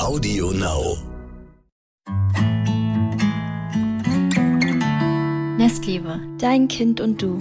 Audio Now. Nestliebe, dein Kind und du.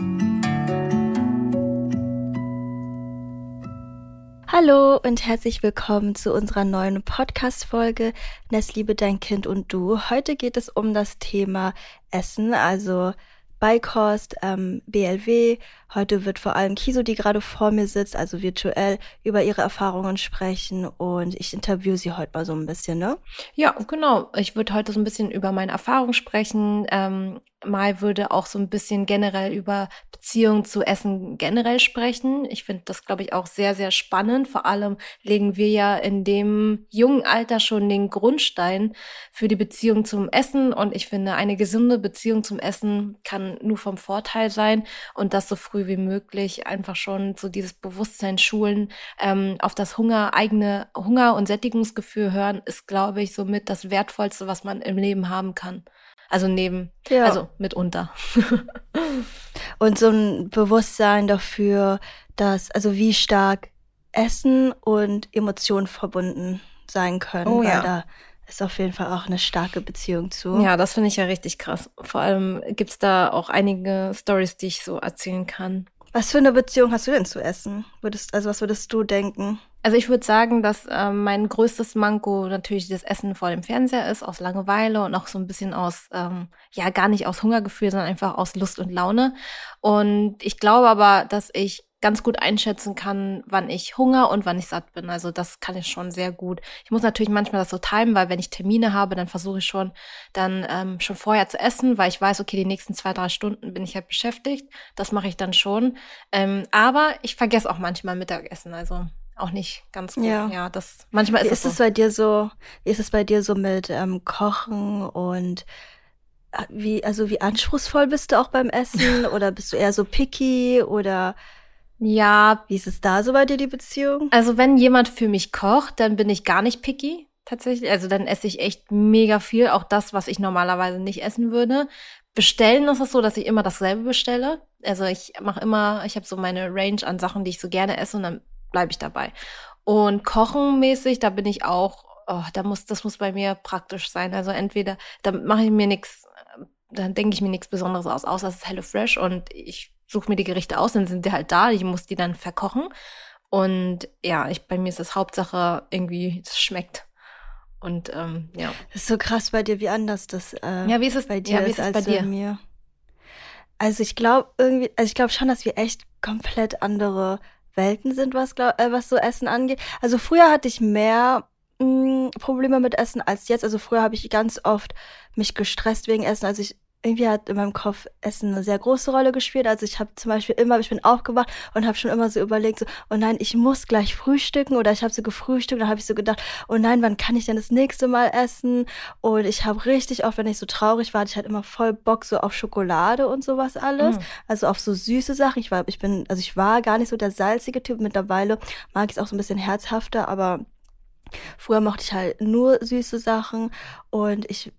Hallo und herzlich willkommen zu unserer neuen Podcast-Folge Nestliebe, dein Kind und du. Heute geht es um das Thema Essen, also Beikost, ähm, BLW. Heute wird vor allem Kiso, die gerade vor mir sitzt, also virtuell, über ihre Erfahrungen sprechen und ich interview sie heute mal so ein bisschen, ne? Ja, genau. Ich würde heute so ein bisschen über meine Erfahrungen sprechen, ähm, Mai würde auch so ein bisschen generell über Beziehungen zu Essen generell sprechen. Ich finde das, glaube ich, auch sehr, sehr spannend. Vor allem legen wir ja in dem jungen Alter schon den Grundstein für die Beziehung zum Essen. Und ich finde, eine gesunde Beziehung zum Essen kann nur vom Vorteil sein und das so früh wie möglich einfach schon so dieses Bewusstsein schulen, ähm, auf das Hunger, eigene Hunger- und Sättigungsgefühl hören, ist, glaube ich, somit das Wertvollste, was man im Leben haben kann. Also neben, ja. also mitunter. und so ein Bewusstsein dafür, dass, also wie stark Essen und Emotionen verbunden sein können. Oh, weil ja. da ist auf jeden Fall auch eine starke Beziehung zu. Ja, das finde ich ja richtig krass. Vor allem gibt's da auch einige Stories, die ich so erzählen kann. Was für eine Beziehung hast du denn zu Essen? Würdest, also was würdest du denken? Also ich würde sagen, dass äh, mein größtes Manko natürlich das Essen vor dem Fernseher ist, aus Langeweile und auch so ein bisschen aus, ähm, ja gar nicht aus Hungergefühl, sondern einfach aus Lust und Laune. Und ich glaube aber, dass ich ganz gut einschätzen kann, wann ich Hunger und wann ich satt bin. Also das kann ich schon sehr gut. Ich muss natürlich manchmal das so timen, weil wenn ich Termine habe, dann versuche ich schon dann ähm, schon vorher zu essen, weil ich weiß, okay, die nächsten zwei, drei Stunden bin ich halt beschäftigt. Das mache ich dann schon. Ähm, aber ich vergesse auch manchmal Mittagessen. Also auch nicht ganz gut. Ja, ja das manchmal ist wie es. Ist so. bei dir so? Wie ist es bei dir so mit ähm, Kochen und äh, wie also wie anspruchsvoll bist du auch beim Essen oder bist du eher so picky oder ja, wie ist es da so bei dir die Beziehung? Also wenn jemand für mich kocht, dann bin ich gar nicht picky tatsächlich. Also dann esse ich echt mega viel, auch das, was ich normalerweise nicht essen würde. Bestellen ist es so, dass ich immer dasselbe bestelle. Also ich mache immer, ich habe so meine Range an Sachen, die ich so gerne esse und dann bleibe ich dabei. Und kochenmäßig, da bin ich auch, oh, da muss, das muss bei mir praktisch sein. Also entweder, da mache ich mir nichts, dann denke ich mir nichts Besonderes aus, außer es ist Hello Fresh und ich suche mir die Gerichte aus, dann sind die halt da, ich muss die dann verkochen. Und ja, ich, bei mir ist das Hauptsache irgendwie, es schmeckt. Und ähm, ja. Das ist so krass bei dir, wie anders das äh, ja, wie ist es, bei dir ja, wie ist, als bei dir? mir. Also ich glaube irgendwie, also ich glaube schon, dass wir echt komplett andere Welten sind, was, glaub, äh, was so Essen angeht. Also früher hatte ich mehr mh, mm, Probleme mit Essen als jetzt. Also früher habe ich ganz oft mich gestresst wegen Essen. Also ich irgendwie hat in meinem Kopf Essen eine sehr große Rolle gespielt. Also ich habe zum Beispiel immer, ich bin aufgewacht und habe schon immer so überlegt, so, oh nein, ich muss gleich frühstücken oder ich habe so gefrühstückt, dann habe ich so gedacht, oh nein, wann kann ich denn das nächste Mal essen? Und ich habe richtig oft, wenn ich so traurig war, ich hatte immer voll Bock so auf Schokolade und sowas alles, mm. also auf so süße Sachen. Ich war, ich bin, also ich war gar nicht so der salzige Typ. Mittlerweile mag ich es auch so ein bisschen herzhafter, aber Früher mochte ich halt nur süße Sachen und ich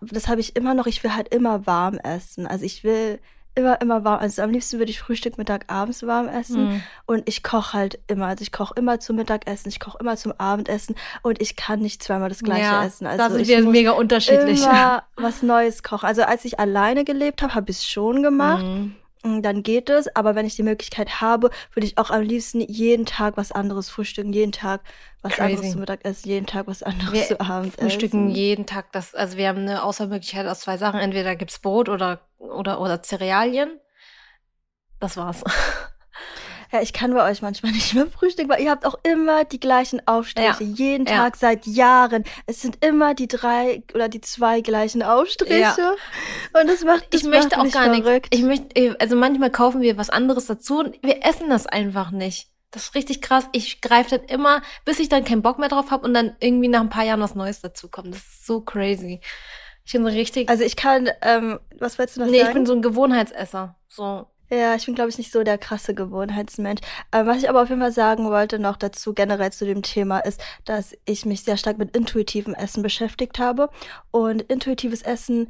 das habe ich immer noch, ich will halt immer warm essen. Also ich will immer, immer warm. Also am liebsten würde ich Frühstück, Mittag, abends warm essen. Mm. Und ich koche halt immer. Also ich koche immer zum Mittagessen, ich koche immer zum Abendessen und ich kann nicht zweimal das gleiche ja, essen. Also da sind wir mega unterschiedlich. Immer was Neues kochen. Also als ich alleine gelebt habe, habe ich es schon gemacht. Mm. Dann geht es. Aber wenn ich die Möglichkeit habe, würde ich auch am liebsten jeden Tag was anderes frühstücken, jeden Tag was Crazy. anderes zu Mittag essen, jeden Tag was anderes wir zu Abend frühstücken jeden Tag das. Also wir haben eine Auswahlmöglichkeit aus zwei Sachen. Entweder gibt's Brot oder, oder, oder Cerealien. Das war's. Ja, ich kann bei euch manchmal nicht mehr frühstücken, weil ihr habt auch immer die gleichen Aufstriche. Ja. Jeden Tag ja. seit Jahren. Es sind immer die drei oder die zwei gleichen Aufstriche. Ja. Und das macht das Ich möchte auch gar nichts. Ich möchte, also manchmal kaufen wir was anderes dazu und wir essen das einfach nicht. Das ist richtig krass. Ich greife dann immer, bis ich dann keinen Bock mehr drauf habe und dann irgendwie nach ein paar Jahren was Neues dazukommt. Das ist so crazy. Ich bin so richtig. Also ich kann, ähm, was willst du noch nee, sagen? Nee, ich bin so ein Gewohnheitsesser. So, ja, ich bin, glaube ich, nicht so der krasse Gewohnheitsmensch. Ähm, was ich aber auf jeden Fall sagen wollte noch dazu, generell zu dem Thema, ist, dass ich mich sehr stark mit intuitivem Essen beschäftigt habe. Und intuitives Essen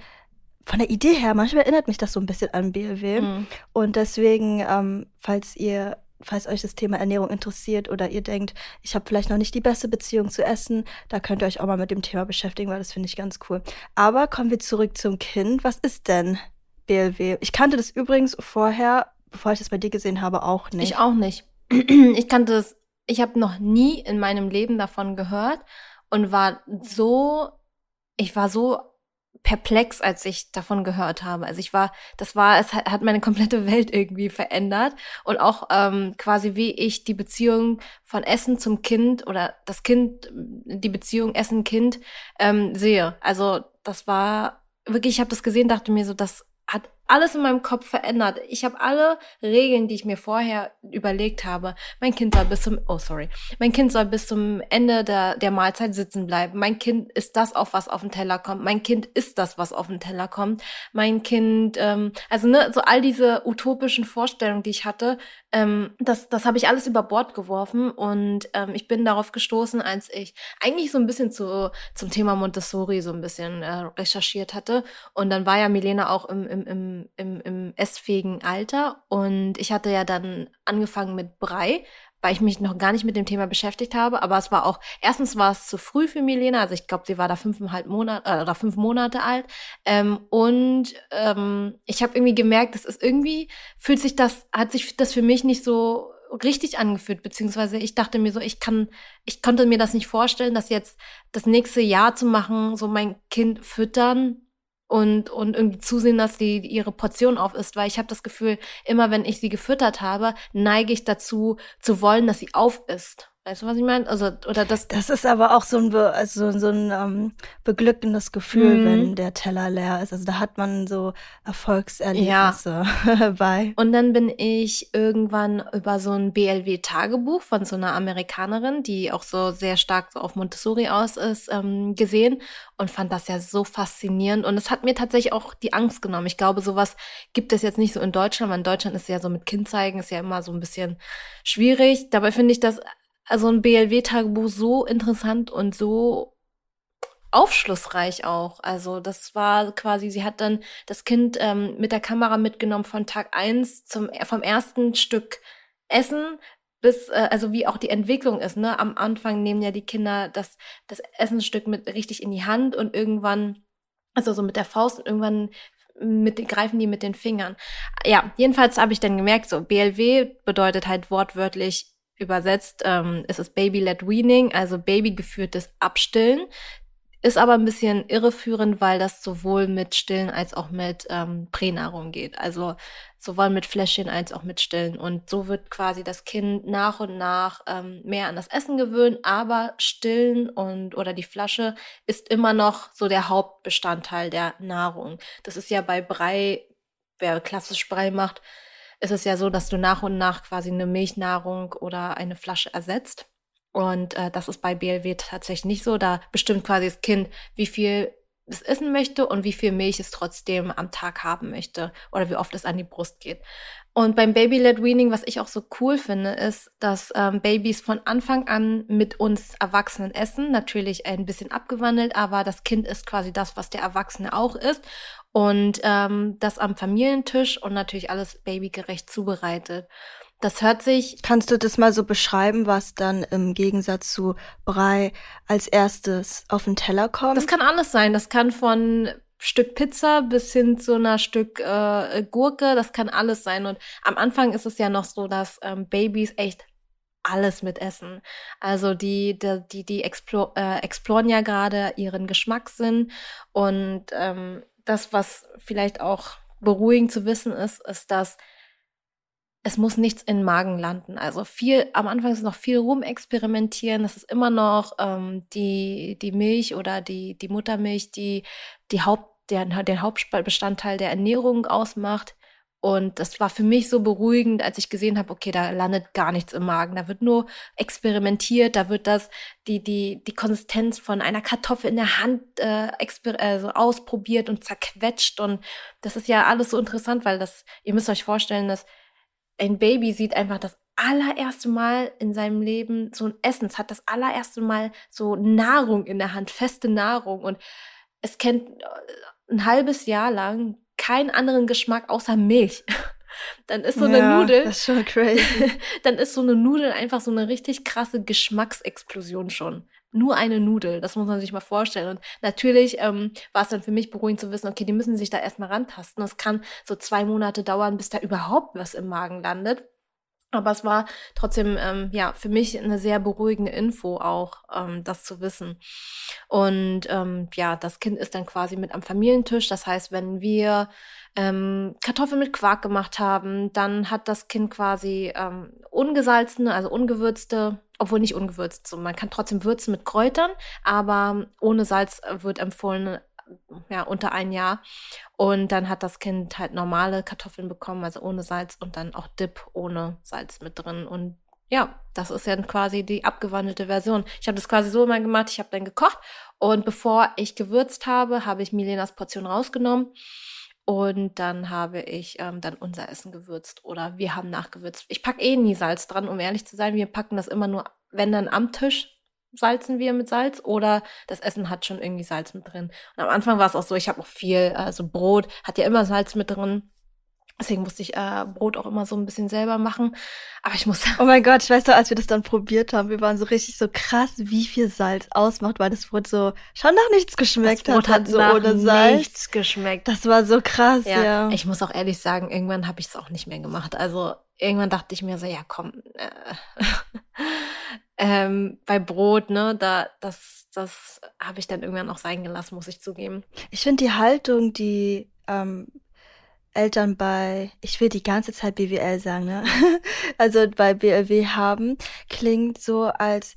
von der Idee her, manchmal erinnert mich das so ein bisschen an BLW. Mhm. Und deswegen, ähm, falls ihr falls euch das Thema Ernährung interessiert oder ihr denkt, ich habe vielleicht noch nicht die beste Beziehung zu Essen, da könnt ihr euch auch mal mit dem Thema beschäftigen, weil das finde ich ganz cool. Aber kommen wir zurück zum Kind. Was ist denn BLW? Ich kannte das übrigens vorher, bevor ich das bei dir gesehen habe, auch nicht. Ich auch nicht. Ich kannte das, ich habe noch nie in meinem Leben davon gehört und war so, ich war so perplex, als ich davon gehört habe. Also ich war, das war, es hat meine komplette Welt irgendwie verändert und auch ähm, quasi wie ich die Beziehung von Essen zum Kind oder das Kind, die Beziehung Essen-Kind ähm, sehe. Also das war wirklich, ich habe das gesehen, dachte mir so, das alles in meinem Kopf verändert. Ich habe alle Regeln, die ich mir vorher überlegt habe. Mein Kind soll bis zum, oh sorry, mein Kind soll bis zum Ende der, der Mahlzeit sitzen bleiben. Mein Kind ist das, auf was auf den Teller kommt. Mein Kind ist das, was auf den Teller kommt. Mein Kind, ähm, also ne, so all diese utopischen Vorstellungen, die ich hatte, ähm, das, das habe ich alles über Bord geworfen und ähm, ich bin darauf gestoßen, als ich eigentlich so ein bisschen zu, zum Thema Montessori so ein bisschen äh, recherchiert hatte. Und dann war ja Milena auch im, im, im im, im, essfähigen Alter und ich hatte ja dann angefangen mit Brei, weil ich mich noch gar nicht mit dem Thema beschäftigt habe. Aber es war auch, erstens war es zu früh für Milena, also ich glaube, sie war da fünfeinhalb Monate äh, oder fünf Monate alt. Ähm, und ähm, ich habe irgendwie gemerkt, das ist irgendwie, fühlt sich das, hat sich das für mich nicht so richtig angefühlt, beziehungsweise ich dachte mir so, ich kann, ich konnte mir das nicht vorstellen, dass jetzt das nächste Jahr zu machen, so mein Kind füttern, und, und irgendwie zusehen, dass die ihre Portion auf ist, weil ich habe das Gefühl, immer wenn ich sie gefüttert habe, neige ich dazu zu wollen, dass sie auf ist. Weißt du, was ich meine? Also, oder das. Das ist aber auch so ein, Be also so ein ähm, beglückendes Gefühl, mhm. wenn der Teller leer ist. Also da hat man so Erfolgserlebnisse ja. bei. Und dann bin ich irgendwann über so ein BLW-Tagebuch von so einer Amerikanerin, die auch so sehr stark so auf Montessori aus ist, ähm, gesehen und fand das ja so faszinierend. Und es hat mir tatsächlich auch die Angst genommen. Ich glaube, sowas gibt es jetzt nicht so in Deutschland, weil in Deutschland ist ja so mit Kind zeigen, ist ja immer so ein bisschen schwierig. Dabei finde ich das also ein BLW-Tagebuch so interessant und so aufschlussreich auch. Also das war quasi, sie hat dann das Kind ähm, mit der Kamera mitgenommen von Tag eins zum vom ersten Stück Essen bis äh, also wie auch die Entwicklung ist. Ne, am Anfang nehmen ja die Kinder das das Essensstück mit richtig in die Hand und irgendwann also so mit der Faust und irgendwann mit greifen die mit den Fingern. Ja, jedenfalls habe ich dann gemerkt, so BLW bedeutet halt wortwörtlich Übersetzt ähm, ist es Baby-led Weaning, also babygeführtes Abstillen. Ist aber ein bisschen irreführend, weil das sowohl mit Stillen als auch mit ähm, Pränahrung geht. Also sowohl mit Fläschchen als auch mit Stillen. Und so wird quasi das Kind nach und nach ähm, mehr an das Essen gewöhnt, aber Stillen und oder die Flasche ist immer noch so der Hauptbestandteil der Nahrung. Das ist ja bei Brei, wer klassisch Brei macht, ist es ja so, dass du nach und nach quasi eine Milchnahrung oder eine Flasche ersetzt. Und äh, das ist bei BLW tatsächlich nicht so. Da bestimmt quasi das Kind, wie viel es essen möchte und wie viel Milch es trotzdem am Tag haben möchte oder wie oft es an die Brust geht. Und beim Baby-led Weaning, was ich auch so cool finde, ist, dass ähm, Babys von Anfang an mit uns Erwachsenen essen. Natürlich ein bisschen abgewandelt, aber das Kind ist quasi das, was der Erwachsene auch ist. Und ähm, das am Familientisch und natürlich alles babygerecht zubereitet. Das hört sich. Kannst du das mal so beschreiben, was dann im Gegensatz zu Brei als erstes auf den Teller kommt? Das kann alles sein. Das kann von Stück Pizza bis hin zu einer Stück äh, Gurke, das kann alles sein. Und am Anfang ist es ja noch so, dass ähm, Babys echt alles mit essen. Also die, die, die, die explor äh, exploren ja gerade ihren Geschmackssinn. Und ähm, das, was vielleicht auch beruhigend zu wissen ist, ist, dass es muss nichts in den Magen landen. Also viel, am Anfang ist noch viel rumexperimentieren. Es ist immer noch ähm, die, die Milch oder die, die Muttermilch, die, die Haupt, der, den Hauptbestandteil der Ernährung ausmacht. Und das war für mich so beruhigend, als ich gesehen habe, okay, da landet gar nichts im Magen. Da wird nur experimentiert, da wird das, die, die, die Konsistenz von einer Kartoffel in der Hand äh, also ausprobiert und zerquetscht. Und das ist ja alles so interessant, weil das, ihr müsst euch vorstellen, dass ein Baby sieht einfach das allererste Mal in seinem Leben so ein Essen. Es hat das allererste Mal so Nahrung in der Hand, feste Nahrung. Und es kennt äh, ein halbes Jahr lang keinen anderen Geschmack außer Milch. dann ist so eine ja, Nudel. Das ist schon crazy. dann ist so eine Nudel einfach so eine richtig krasse Geschmacksexplosion schon. Nur eine Nudel, das muss man sich mal vorstellen. Und natürlich ähm, war es dann für mich beruhigend zu wissen, okay, die müssen sich da erstmal rantasten. Das kann so zwei Monate dauern, bis da überhaupt was im Magen landet. Aber es war trotzdem, ähm, ja, für mich eine sehr beruhigende Info auch, ähm, das zu wissen. Und ähm, ja, das Kind ist dann quasi mit am Familientisch. Das heißt, wenn wir ähm, Kartoffeln mit Quark gemacht haben, dann hat das Kind quasi ähm, ungesalzene, also ungewürzte, obwohl nicht ungewürzt, so man kann trotzdem würzen mit Kräutern, aber ohne Salz wird empfohlen ja, unter ein Jahr. Und dann hat das Kind halt normale Kartoffeln bekommen, also ohne Salz und dann auch Dip ohne Salz mit drin. Und ja, das ist ja quasi die abgewandelte Version. Ich habe das quasi so immer gemacht, ich habe dann gekocht und bevor ich gewürzt habe, habe ich Milenas Portion rausgenommen und dann habe ich ähm, dann unser Essen gewürzt oder wir haben nachgewürzt. Ich packe eh nie Salz dran, um ehrlich zu sein. Wir packen das immer nur, wenn dann am Tisch salzen wir mit Salz oder das Essen hat schon irgendwie Salz mit drin. Und am Anfang war es auch so, ich habe auch viel, also Brot hat ja immer Salz mit drin. Deswegen musste ich äh, Brot auch immer so ein bisschen selber machen. Aber ich muss. Oh mein Gott, ich weiß doch, als wir das dann probiert haben, wir waren so richtig so krass, wie viel Salz ausmacht, weil das Brot so schon nach nichts geschmeckt das Brot hat. hat so nach ohne Salz. nichts geschmeckt. Das war so krass, ja. ja. Ich muss auch ehrlich sagen, irgendwann habe ich es auch nicht mehr gemacht. Also irgendwann dachte ich mir so, ja komm, äh, ähm, bei Brot, ne, da, das, das habe ich dann irgendwann auch sein gelassen, muss ich zugeben. Ich finde die Haltung, die ähm, Eltern bei, ich will die ganze Zeit BWL sagen, ne? also bei BLW haben, klingt so, als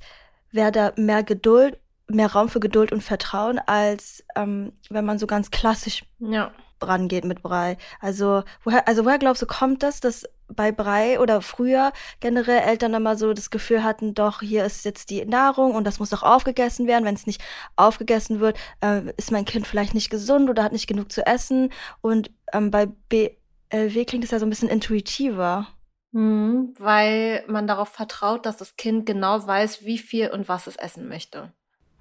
wäre da mehr Geduld, mehr Raum für Geduld und Vertrauen, als ähm, wenn man so ganz klassisch ja. Rangeht mit Brei. Also woher, also woher glaubst du, kommt das, dass bei Brei oder früher generell Eltern immer so das Gefühl hatten, doch, hier ist jetzt die Nahrung und das muss doch aufgegessen werden. Wenn es nicht aufgegessen wird, äh, ist mein Kind vielleicht nicht gesund oder hat nicht genug zu essen. Und ähm, bei BLW klingt es ja so ein bisschen intuitiver. Mhm, weil man darauf vertraut, dass das Kind genau weiß, wie viel und was es essen möchte.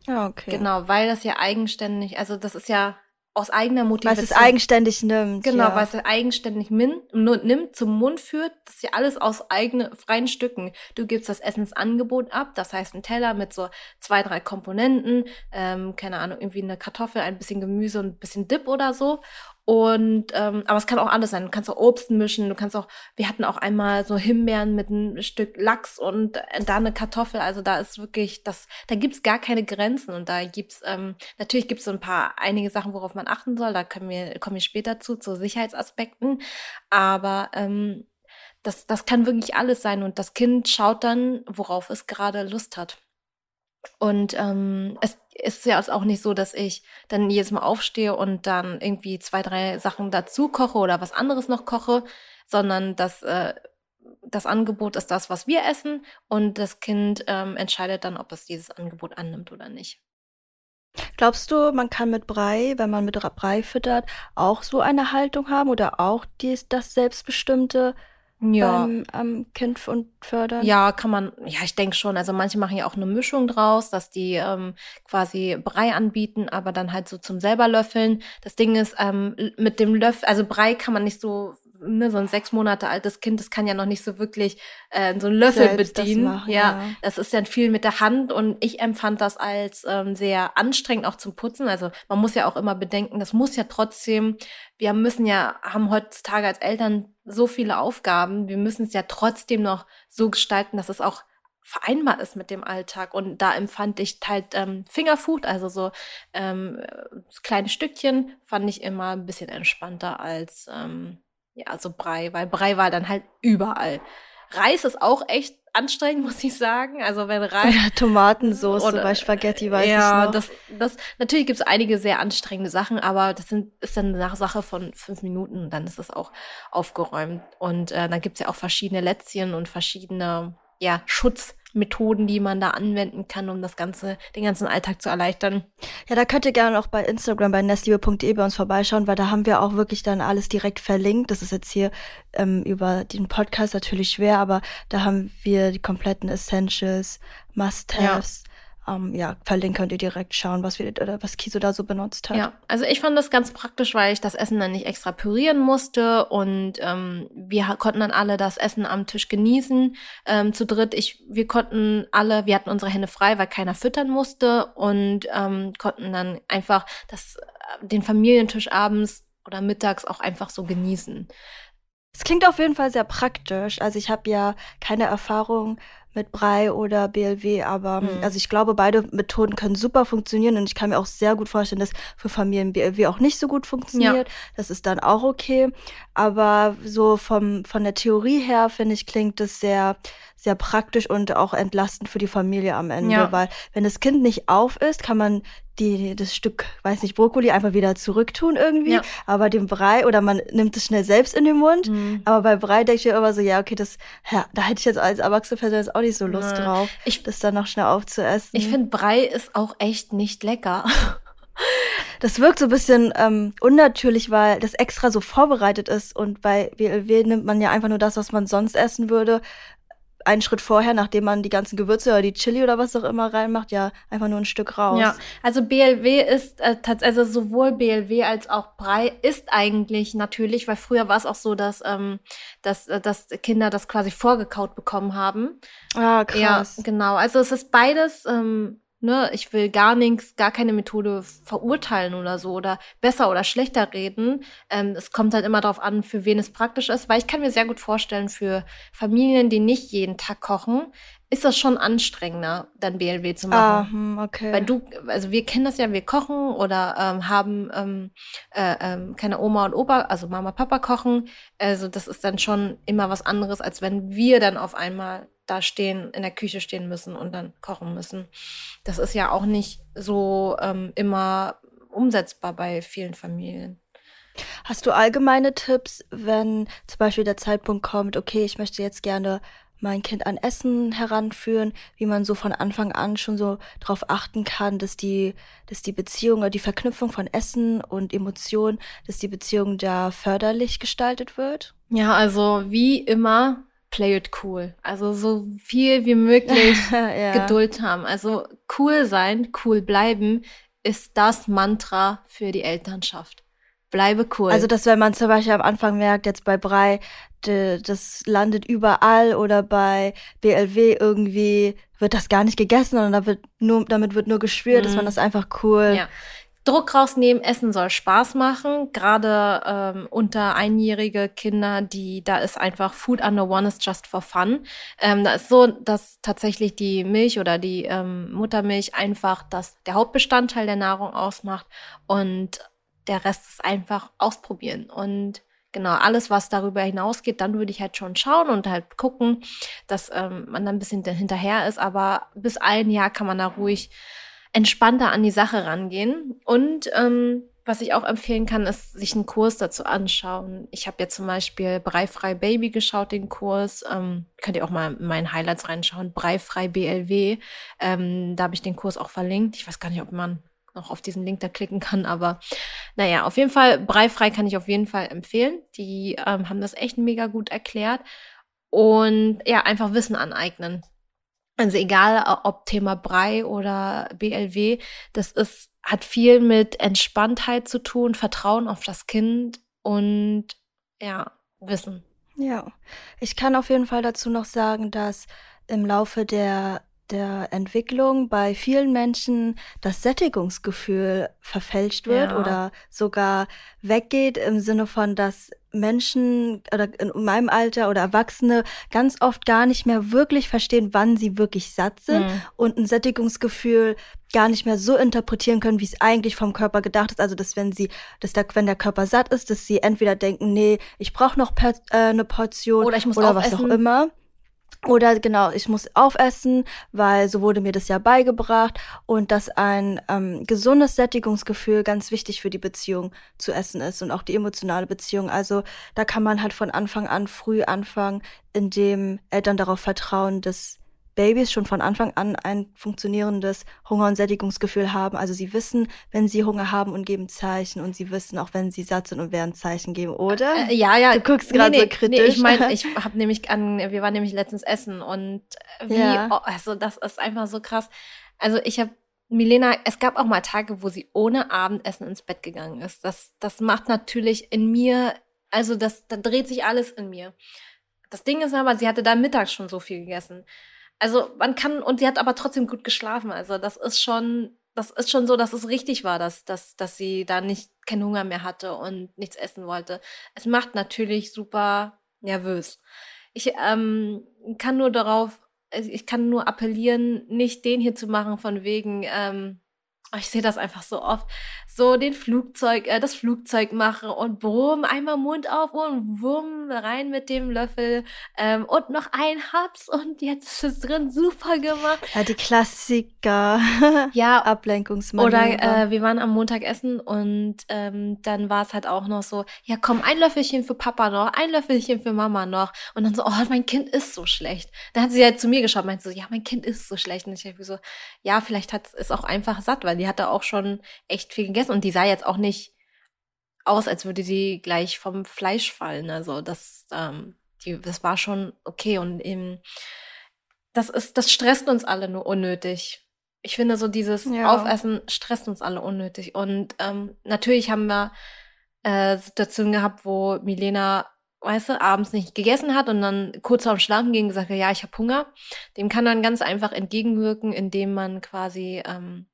Ja, okay. Genau, weil das ja eigenständig, also das ist ja aus eigener Motivation. Weil es eigenständig nimmt. Genau, ja. weil es eigenständig min, nimmt, zum Mund führt. Das ist ja alles aus eigenen, freien Stücken. Du gibst das Essensangebot ab, das heißt ein Teller mit so zwei, drei Komponenten, ähm, keine Ahnung, irgendwie eine Kartoffel, ein bisschen Gemüse und ein bisschen Dip oder so. Und ähm, aber es kann auch anders sein. Du kannst auch Obst mischen, du kannst auch, wir hatten auch einmal so Himbeeren mit ein Stück Lachs und äh, da eine Kartoffel. Also da ist wirklich, das, da gibt's gar keine Grenzen. Und da gibt's, ähm, natürlich gibt's so ein paar einige Sachen, worauf man achten soll. Da können wir, kommen wir später zu, zu Sicherheitsaspekten. Aber ähm, das, das kann wirklich alles sein. Und das Kind schaut dann, worauf es gerade Lust hat. Und ähm, es ist ja auch nicht so, dass ich dann jedes Mal aufstehe und dann irgendwie zwei, drei Sachen dazu koche oder was anderes noch koche, sondern dass äh, das Angebot ist das, was wir essen und das Kind ähm, entscheidet dann, ob es dieses Angebot annimmt oder nicht. Glaubst du, man kann mit Brei, wenn man mit Brei füttert, auch so eine Haltung haben oder auch dies, das selbstbestimmte ja. beim ähm, Kind und fördern? Ja, kann man, ja, ich denke schon. Also manche machen ja auch eine Mischung draus, dass die ähm, quasi Brei anbieten, aber dann halt so zum selber löffeln. Das Ding ist, ähm, mit dem Löffel, also Brei kann man nicht so ne, so ein sechs Monate altes Kind, das kann ja noch nicht so wirklich äh, so einen Löffel Selbst bedienen. Das machen, ja, ja, das ist dann viel mit der Hand und ich empfand das als ähm, sehr anstrengend auch zum Putzen. Also man muss ja auch immer bedenken, das muss ja trotzdem, wir müssen ja, haben heutzutage als Eltern so viele Aufgaben, wir müssen es ja trotzdem noch so gestalten, dass es auch vereinbar ist mit dem Alltag. Und da empfand ich halt ähm, Fingerfood, also so ähm, kleine Stückchen, fand ich immer ein bisschen entspannter als ähm, ja, so Brei, weil Brei war dann halt überall. Reis ist auch echt anstrengend, muss ich sagen. Also wenn Reis. Ja, Tomatensauce oder, bei Spaghetti weiß ja, ich noch. Das, das, natürlich gibt es einige sehr anstrengende Sachen, aber das sind, ist dann eine Sache von fünf Minuten und dann ist das auch aufgeräumt. Und äh, dann gibt's ja auch verschiedene Lätzchen und verschiedene ja, Schutzmethoden, die man da anwenden kann, um das Ganze, den ganzen Alltag zu erleichtern. Ja, da könnt ihr gerne auch bei Instagram bei nestliebe.de bei uns vorbeischauen, weil da haben wir auch wirklich dann alles direkt verlinkt. Das ist jetzt hier ähm, über den Podcast natürlich schwer, aber da haben wir die kompletten Essentials, Must-Haves. Ja ähm, ja, verlinken könnt ihr direkt schauen, was wir oder was Kiso da so benutzt hat. Ja, also ich fand das ganz praktisch, weil ich das Essen dann nicht extra pürieren musste und ähm, wir konnten dann alle das Essen am Tisch genießen. Ähm, zu dritt, ich, wir konnten alle, wir hatten unsere Hände frei, weil keiner füttern musste und ähm, konnten dann einfach das, den Familientisch abends oder mittags auch einfach so genießen. Es klingt auf jeden Fall sehr praktisch. Also ich habe ja keine Erfahrung mit Brei oder BLW, aber mhm. also ich glaube, beide Methoden können super funktionieren und ich kann mir auch sehr gut vorstellen, dass für Familien BLW auch nicht so gut funktioniert. Ja. Das ist dann auch okay. Aber so vom, von der Theorie her, finde ich, klingt das sehr, sehr praktisch und auch entlastend für die Familie am Ende, ja. weil wenn das Kind nicht auf ist, kann man die, das Stück, weiß nicht, Brokkoli einfach wieder zurücktun irgendwie. Ja. Aber den Brei, oder man nimmt es schnell selbst in den Mund. Mhm. Aber bei Brei denke ich mir immer so, ja, okay, das, ja, da hätte ich jetzt als erwachsene Person jetzt auch nicht so Lust ja. drauf, ich, das dann noch schnell aufzuessen. Ich finde, Brei ist auch echt nicht lecker. Das wirkt so ein bisschen ähm, unnatürlich, weil das extra so vorbereitet ist und bei WLW nimmt man ja einfach nur das, was man sonst essen würde einen Schritt vorher, nachdem man die ganzen Gewürze oder die Chili oder was auch immer reinmacht, ja einfach nur ein Stück raus. Ja, also BLW ist äh, also sowohl BLW als auch Brei ist eigentlich natürlich, weil früher war es auch so, dass, ähm, dass, äh, dass Kinder das quasi vorgekaut bekommen haben. Ah, krass. Ja, genau. Also es ist beides ähm, Ne, ich will gar nichts, gar keine Methode verurteilen oder so oder besser oder schlechter reden. Ähm, es kommt halt immer darauf an, für wen es praktisch ist, weil ich kann mir sehr gut vorstellen, für Familien, die nicht jeden Tag kochen, ist das schon anstrengender, dann BLW zu machen. Ah, okay. Weil du, also wir kennen das ja, wir kochen oder ähm, haben ähm, äh, ähm, keine Oma und Opa, also Mama, Papa kochen. Also das ist dann schon immer was anderes, als wenn wir dann auf einmal da stehen, in der Küche stehen müssen und dann kochen müssen. Das ist ja auch nicht so ähm, immer umsetzbar bei vielen Familien. Hast du allgemeine Tipps, wenn zum Beispiel der Zeitpunkt kommt, okay, ich möchte jetzt gerne mein Kind an Essen heranführen, wie man so von Anfang an schon so darauf achten kann, dass die, dass die Beziehung oder die Verknüpfung von Essen und Emotionen, dass die Beziehung da förderlich gestaltet wird? Ja, also wie immer play it cool. Also so viel wie möglich ja. Geduld haben. Also cool sein, cool bleiben ist das Mantra für die Elternschaft. Bleibe cool. Also, dass wenn man zum Beispiel am Anfang merkt, jetzt bei Brei, das landet überall oder bei BLW irgendwie wird das gar nicht gegessen, sondern da wird nur, damit wird nur geschwürt, mhm. dass man das einfach cool. Ja. Druck rausnehmen, Essen soll Spaß machen. Gerade ähm, unter einjährige Kinder, die da ist einfach Food under one is just for fun. Ähm, da ist so, dass tatsächlich die Milch oder die ähm, Muttermilch einfach das der Hauptbestandteil der Nahrung ausmacht und der Rest ist einfach ausprobieren und genau alles, was darüber hinausgeht, dann würde ich halt schon schauen und halt gucken, dass ähm, man dann ein bisschen hinterher ist. Aber bis ein Jahr kann man da ruhig entspannter an die Sache rangehen. Und ähm, was ich auch empfehlen kann, ist, sich einen Kurs dazu anschauen. Ich habe jetzt zum Beispiel Breifrei Baby geschaut, den Kurs. Ähm, könnt ihr auch mal in meinen Highlights reinschauen. Breifrei BLW. Ähm, da habe ich den Kurs auch verlinkt. Ich weiß gar nicht, ob man noch auf diesen Link da klicken kann, aber naja, auf jeden Fall, Breifrei kann ich auf jeden Fall empfehlen. Die ähm, haben das echt mega gut erklärt. Und ja, einfach Wissen aneignen. Also egal ob Thema Brei oder BLW, das ist, hat viel mit Entspanntheit zu tun, Vertrauen auf das Kind und ja, Wissen. Ja, ich kann auf jeden Fall dazu noch sagen, dass im Laufe der der Entwicklung bei vielen Menschen das Sättigungsgefühl verfälscht wird ja. oder sogar weggeht im Sinne von, dass Menschen oder in meinem Alter oder Erwachsene ganz oft gar nicht mehr wirklich verstehen, wann sie wirklich satt sind mhm. und ein Sättigungsgefühl gar nicht mehr so interpretieren können, wie es eigentlich vom Körper gedacht ist. Also, dass wenn sie, dass der, wenn der Körper satt ist, dass sie entweder denken, nee, ich brauche noch per, äh, eine Portion oder, ich muss oder was auch immer. Oder genau, ich muss aufessen, weil so wurde mir das ja beigebracht und dass ein ähm, gesundes Sättigungsgefühl ganz wichtig für die Beziehung zu essen ist und auch die emotionale Beziehung. Also da kann man halt von Anfang an früh anfangen, indem Eltern darauf vertrauen, dass Babys schon von Anfang an ein funktionierendes Hunger- und Sättigungsgefühl haben. Also sie wissen, wenn sie Hunger haben und geben Zeichen und sie wissen auch, wenn sie satt sind und werden Zeichen geben, oder? Äh, ja, ja. Du guckst gerade nee, nee, so kritisch. Nee, ich meine, ich habe nämlich an, wir waren nämlich letztens essen und wie, ja. oh, also das ist einfach so krass. Also ich habe Milena, es gab auch mal Tage, wo sie ohne Abendessen ins Bett gegangen ist. Das, das macht natürlich in mir, also das, da dreht sich alles in mir. Das Ding ist aber, sie hatte da mittags schon so viel gegessen. Also man kann, und sie hat aber trotzdem gut geschlafen. Also das ist schon, das ist schon so, dass es richtig war, dass, dass, dass sie da nicht keinen Hunger mehr hatte und nichts essen wollte. Es macht natürlich super nervös. Ich ähm, kann nur darauf ich kann nur appellieren, nicht den hier zu machen von wegen, ähm, ich sehe das einfach so oft, so den Flugzeug, äh, das Flugzeug machen und brumm, einmal Mund auf und wumm, rein mit dem Löffel ähm, und noch ein Haps und jetzt ist es drin, super gemacht. Ja, die Klassiker. ja, Ablenkungsmanöver. Oder äh, wir waren am Montag essen und ähm, dann war es halt auch noch so, ja komm, ein Löffelchen für Papa noch, ein Löffelchen für Mama noch und dann so, oh, mein Kind ist so schlecht. Dann hat sie halt zu mir geschaut, meinte so, ja, mein Kind ist so schlecht und ich habe so, ja, vielleicht hat es auch einfach satt, weil die hatte auch schon echt viel gegessen und die sah jetzt auch nicht aus, als würde sie gleich vom Fleisch fallen. Also das, ähm, die, das war schon okay und eben, das ist, das stresst uns alle nur unnötig. Ich finde so dieses ja. Aufessen stresst uns alle unnötig und ähm, natürlich haben wir äh, Situationen gehabt, wo Milena weißt du, abends nicht gegessen hat und dann kurz vorm Schlafen ging und gesagt, ja, ich habe Hunger. Dem kann man ganz einfach entgegenwirken, indem man quasi ähm,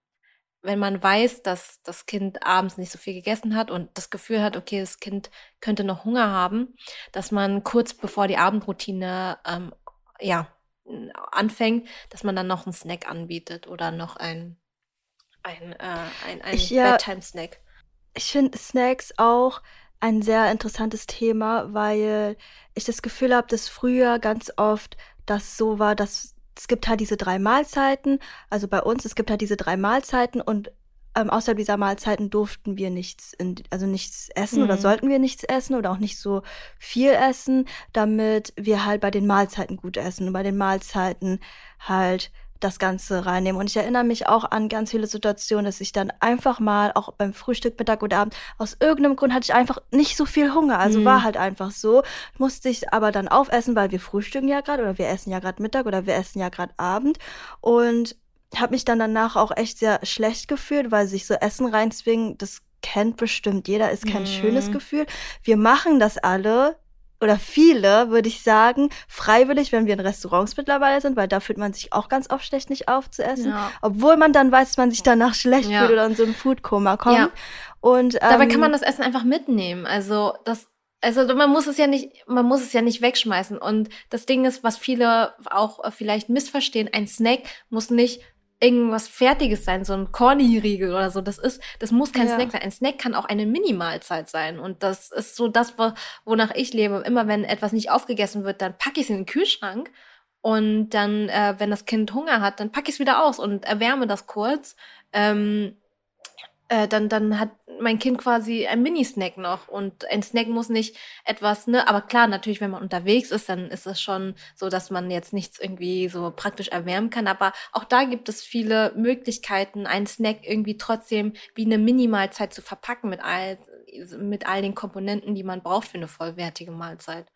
wenn man weiß, dass das Kind abends nicht so viel gegessen hat und das Gefühl hat, okay, das Kind könnte noch Hunger haben, dass man kurz bevor die Abendroutine ähm, ja anfängt, dass man dann noch einen Snack anbietet oder noch ein ein äh, ein, ein ja, Bedtime-Snack. Ich finde Snacks auch ein sehr interessantes Thema, weil ich das Gefühl habe, dass früher ganz oft das so war, dass es gibt halt diese drei Mahlzeiten, also bei uns, es gibt halt diese drei Mahlzeiten und ähm, außerhalb dieser Mahlzeiten durften wir nichts, in, also nichts essen mhm. oder sollten wir nichts essen oder auch nicht so viel essen, damit wir halt bei den Mahlzeiten gut essen und bei den Mahlzeiten halt das Ganze reinnehmen. Und ich erinnere mich auch an ganz viele Situationen, dass ich dann einfach mal, auch beim Frühstück, Mittag oder Abend, aus irgendeinem Grund hatte ich einfach nicht so viel Hunger. Also mhm. war halt einfach so. Musste ich aber dann aufessen, weil wir frühstücken ja gerade oder wir essen ja gerade Mittag oder wir essen ja gerade Abend. Und habe mich dann danach auch echt sehr schlecht gefühlt, weil sich so Essen reinzwingen, das kennt bestimmt jeder, ist kein mhm. schönes Gefühl. Wir machen das alle, oder viele, würde ich sagen, freiwillig, wenn wir in Restaurants mittlerweile sind, weil da fühlt man sich auch ganz oft schlecht, nicht aufzuessen. Ja. Obwohl man dann weiß, dass man sich danach schlecht ja. fühlt oder in so ein Foodkoma kommt. Ja. Und, ähm, Dabei kann man das Essen einfach mitnehmen. Also das also man muss es ja nicht, man muss es ja nicht wegschmeißen. Und das Ding ist, was viele auch vielleicht missverstehen, ein Snack muss nicht irgendwas Fertiges sein, so ein Corny-Riegel oder so. Das ist, das muss kein ja. Snack sein. Ein Snack kann auch eine Minimalzeit sein. Und das ist so das, wonach ich lebe. Immer wenn etwas nicht aufgegessen wird, dann packe ich es in den Kühlschrank. Und dann, äh, wenn das Kind Hunger hat, dann packe ich es wieder aus und erwärme das kurz. Ähm, äh, dann, dann hat mein Kind quasi ein Mini-Snack noch. Und ein Snack muss nicht etwas, ne, aber klar, natürlich, wenn man unterwegs ist, dann ist es schon so, dass man jetzt nichts irgendwie so praktisch erwärmen kann. Aber auch da gibt es viele Möglichkeiten, einen Snack irgendwie trotzdem wie eine Minimalzeit zu verpacken mit all, mit all den Komponenten, die man braucht für eine vollwertige Mahlzeit.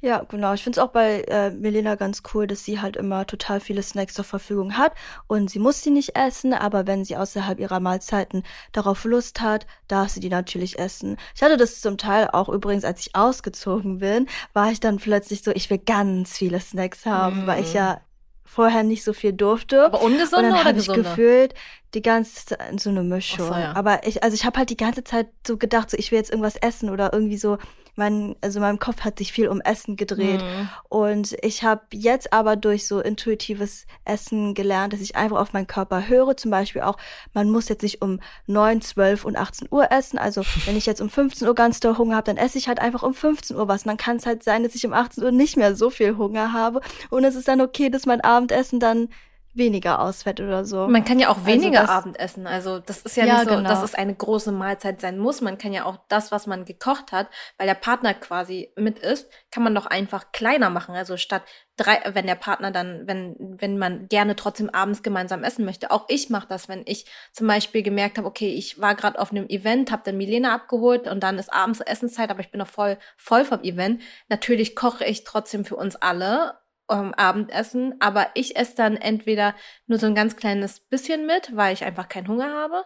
Ja, genau. Ich finde es auch bei äh, Melina ganz cool, dass sie halt immer total viele Snacks zur Verfügung hat und sie muss sie nicht essen, aber wenn sie außerhalb ihrer Mahlzeiten darauf Lust hat, darf sie die natürlich essen. Ich hatte das zum Teil auch übrigens, als ich ausgezogen bin, war ich dann plötzlich so, ich will ganz viele Snacks haben, mm. weil ich ja vorher nicht so viel durfte. Aber ungesunde und dann oder ich gefühlt die ganze Zeit so eine Mischung. So, ja. Aber ich, also ich habe halt die ganze Zeit so gedacht, so ich will jetzt irgendwas essen oder irgendwie so mein, also meinem Kopf hat sich viel um Essen gedreht. Mhm. Und ich habe jetzt aber durch so intuitives Essen gelernt, dass ich einfach auf meinen Körper höre. Zum Beispiel auch, man muss jetzt nicht um 9, 12 und 18 Uhr essen. Also wenn ich jetzt um 15 Uhr ganz doll Hunger habe, dann esse ich halt einfach um 15 Uhr was. Und dann kann es halt sein, dass ich um 18 Uhr nicht mehr so viel Hunger habe. Und es ist dann okay, dass mein Abendessen dann weniger ausfällt oder so. Man kann ja auch also weniger also Abend essen. Also das ist ja, ja nicht so, genau. dass es eine große Mahlzeit sein muss. Man kann ja auch das, was man gekocht hat, weil der Partner quasi mit ist, kann man doch einfach kleiner machen. Also statt drei, wenn der Partner dann, wenn, wenn man gerne trotzdem abends gemeinsam essen möchte. Auch ich mache das, wenn ich zum Beispiel gemerkt habe, okay, ich war gerade auf einem Event, habe dann Milena abgeholt und dann ist abends Essenszeit, aber ich bin noch voll, voll vom Event. Natürlich koche ich trotzdem für uns alle ähm, Abendessen, aber ich esse dann entweder nur so ein ganz kleines bisschen mit, weil ich einfach keinen Hunger habe,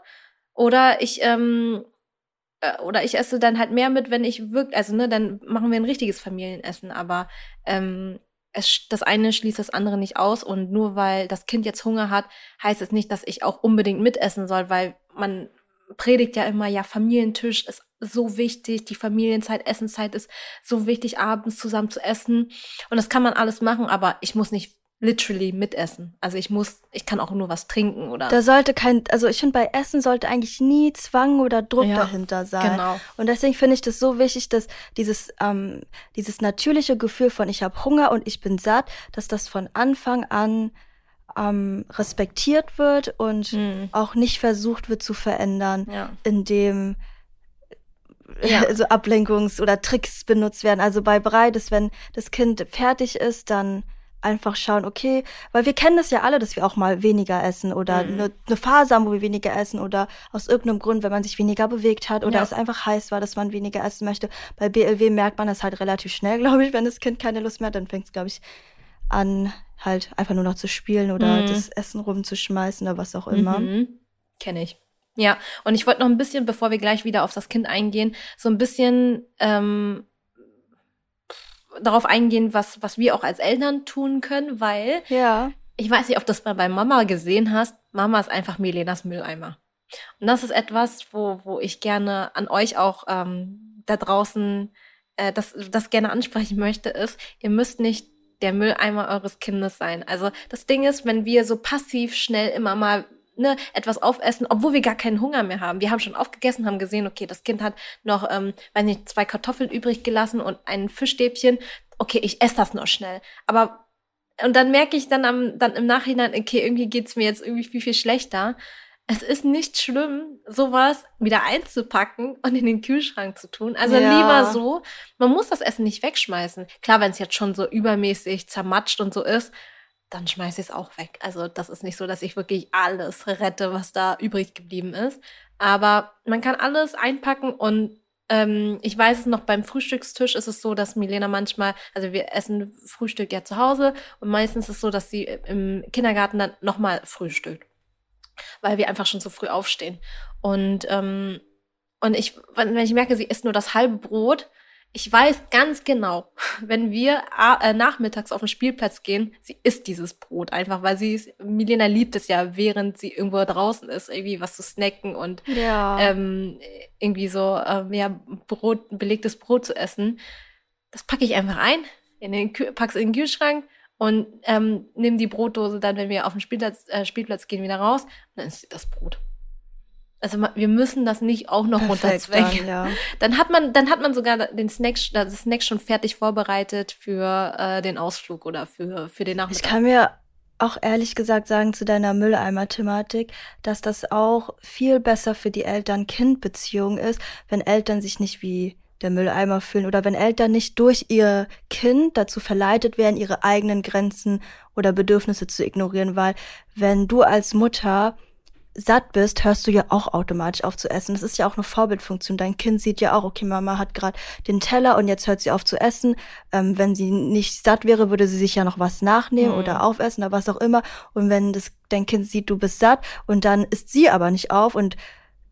oder ich ähm, äh, oder ich esse dann halt mehr mit, wenn ich wirklich, also ne, dann machen wir ein richtiges Familienessen, aber ähm, es, das eine schließt das andere nicht aus und nur weil das Kind jetzt Hunger hat, heißt es nicht, dass ich auch unbedingt mitessen soll, weil man predigt ja immer, ja, Familientisch ist so wichtig, die Familienzeit, Essenszeit ist so wichtig, abends zusammen zu essen. Und das kann man alles machen, aber ich muss nicht literally mitessen. Also ich muss, ich kann auch nur was trinken oder. Da sollte kein, also ich finde bei Essen sollte eigentlich nie Zwang oder Druck ja, dahinter sein. Genau. Und deswegen finde ich das so wichtig, dass dieses, ähm, dieses natürliche Gefühl von ich habe Hunger und ich bin satt, dass das von Anfang an ähm, respektiert wird und mhm. auch nicht versucht wird zu verändern, ja. indem ja. so Ablenkungs- oder Tricks benutzt werden. Also bei Brei, dass wenn das Kind fertig ist, dann einfach schauen, okay, weil wir kennen das ja alle, dass wir auch mal weniger essen oder eine mhm. ne Phase haben, wo wir weniger essen oder aus irgendeinem Grund, wenn man sich weniger bewegt hat oder ja. es einfach heiß war, dass man weniger essen möchte. Bei BLW merkt man das halt relativ schnell, glaube ich, wenn das Kind keine Lust mehr hat, dann fängt es, glaube ich, an, halt einfach nur noch zu spielen oder mhm. das Essen rumzuschmeißen oder was auch immer. Mhm. Kenne ich. Ja, und ich wollte noch ein bisschen, bevor wir gleich wieder auf das Kind eingehen, so ein bisschen ähm, darauf eingehen, was, was wir auch als Eltern tun können, weil ja. ich weiß nicht, ob du das mal bei Mama gesehen hast. Mama ist einfach Milenas Mülleimer. Und das ist etwas, wo, wo ich gerne an euch auch ähm, da draußen äh, das, das gerne ansprechen möchte, ist, ihr müsst nicht der Mülleimer eures Kindes sein. Also das Ding ist, wenn wir so passiv schnell immer mal ne, etwas aufessen, obwohl wir gar keinen Hunger mehr haben. Wir haben schon aufgegessen, haben gesehen, okay, das Kind hat noch, ähm, weiß nicht, zwei Kartoffeln übrig gelassen und ein Fischstäbchen. Okay, ich esse das noch schnell. Aber und dann merke ich dann am, dann im Nachhinein, okay, irgendwie geht's mir jetzt irgendwie viel, viel schlechter. Es ist nicht schlimm, sowas wieder einzupacken und in den Kühlschrank zu tun. Also ja. lieber so. Man muss das Essen nicht wegschmeißen. Klar, wenn es jetzt schon so übermäßig zermatscht und so ist, dann schmeiße ich es auch weg. Also das ist nicht so, dass ich wirklich alles rette, was da übrig geblieben ist. Aber man kann alles einpacken und ähm, ich weiß es noch, beim Frühstückstisch ist es so, dass Milena manchmal, also wir essen Frühstück ja zu Hause und meistens ist es so, dass sie im Kindergarten dann nochmal frühstückt. Weil wir einfach schon so früh aufstehen. Und, ähm, und ich, wenn ich merke, sie isst nur das halbe Brot, ich weiß ganz genau, wenn wir äh, nachmittags auf den Spielplatz gehen, sie isst dieses Brot einfach, weil sie ist, Milena liebt es ja, während sie irgendwo draußen ist, irgendwie was zu snacken und ja. ähm, irgendwie so ähm, ja Brot, belegtes Brot zu essen. Das packe ich einfach ein, in den pack's in den Kühlschrank und ähm, nehme die Brotdose dann, wenn wir auf den Spielplatz, äh, Spielplatz gehen, wieder raus und dann ist das Brot. Also wir müssen das nicht auch noch runterzwängen. Dann, ja. dann hat man, dann hat man sogar den Snack, das Snack schon fertig vorbereitet für äh, den Ausflug oder für für den Nachmittag. Ich kann mir auch ehrlich gesagt sagen zu deiner Mülleimer-Thematik, dass das auch viel besser für die Eltern-Kind-Beziehung ist, wenn Eltern sich nicht wie der Mülleimer fühlen oder wenn Eltern nicht durch ihr Kind dazu verleitet werden, ihre eigenen Grenzen oder Bedürfnisse zu ignorieren, weil wenn du als Mutter satt bist, hörst du ja auch automatisch auf zu essen. Das ist ja auch eine Vorbildfunktion. Dein Kind sieht ja auch, okay, Mama hat gerade den Teller und jetzt hört sie auf zu essen. Ähm, wenn sie nicht satt wäre, würde sie sich ja noch was nachnehmen mhm. oder aufessen oder was auch immer. Und wenn das dein Kind sieht, du bist satt und dann isst sie aber nicht auf und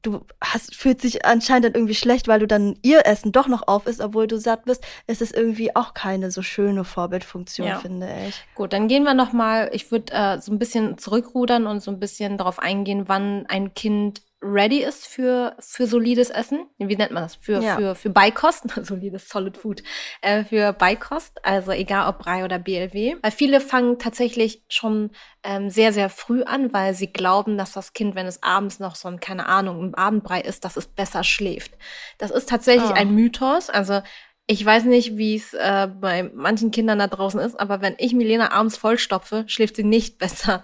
du hast, fühlt sich anscheinend dann irgendwie schlecht, weil du dann ihr Essen doch noch auf isst, obwohl du satt bist, ist es irgendwie auch keine so schöne Vorbildfunktion, ja. finde ich. Gut, dann gehen wir noch mal, ich würde äh, so ein bisschen zurückrudern und so ein bisschen darauf eingehen, wann ein Kind ready ist für, für solides Essen. Wie nennt man das? Für, ja. für, für Beikost, solides Solid Food, äh, für Beikost, also egal ob Brei oder BLW. Weil viele fangen tatsächlich schon ähm, sehr, sehr früh an, weil sie glauben, dass das Kind, wenn es abends noch so ein, keine Ahnung, ein Abendbrei ist, dass es besser schläft. Das ist tatsächlich oh. ein Mythos. Also ich weiß nicht, wie es äh, bei manchen Kindern da draußen ist, aber wenn ich Milena abends vollstopfe, schläft sie nicht besser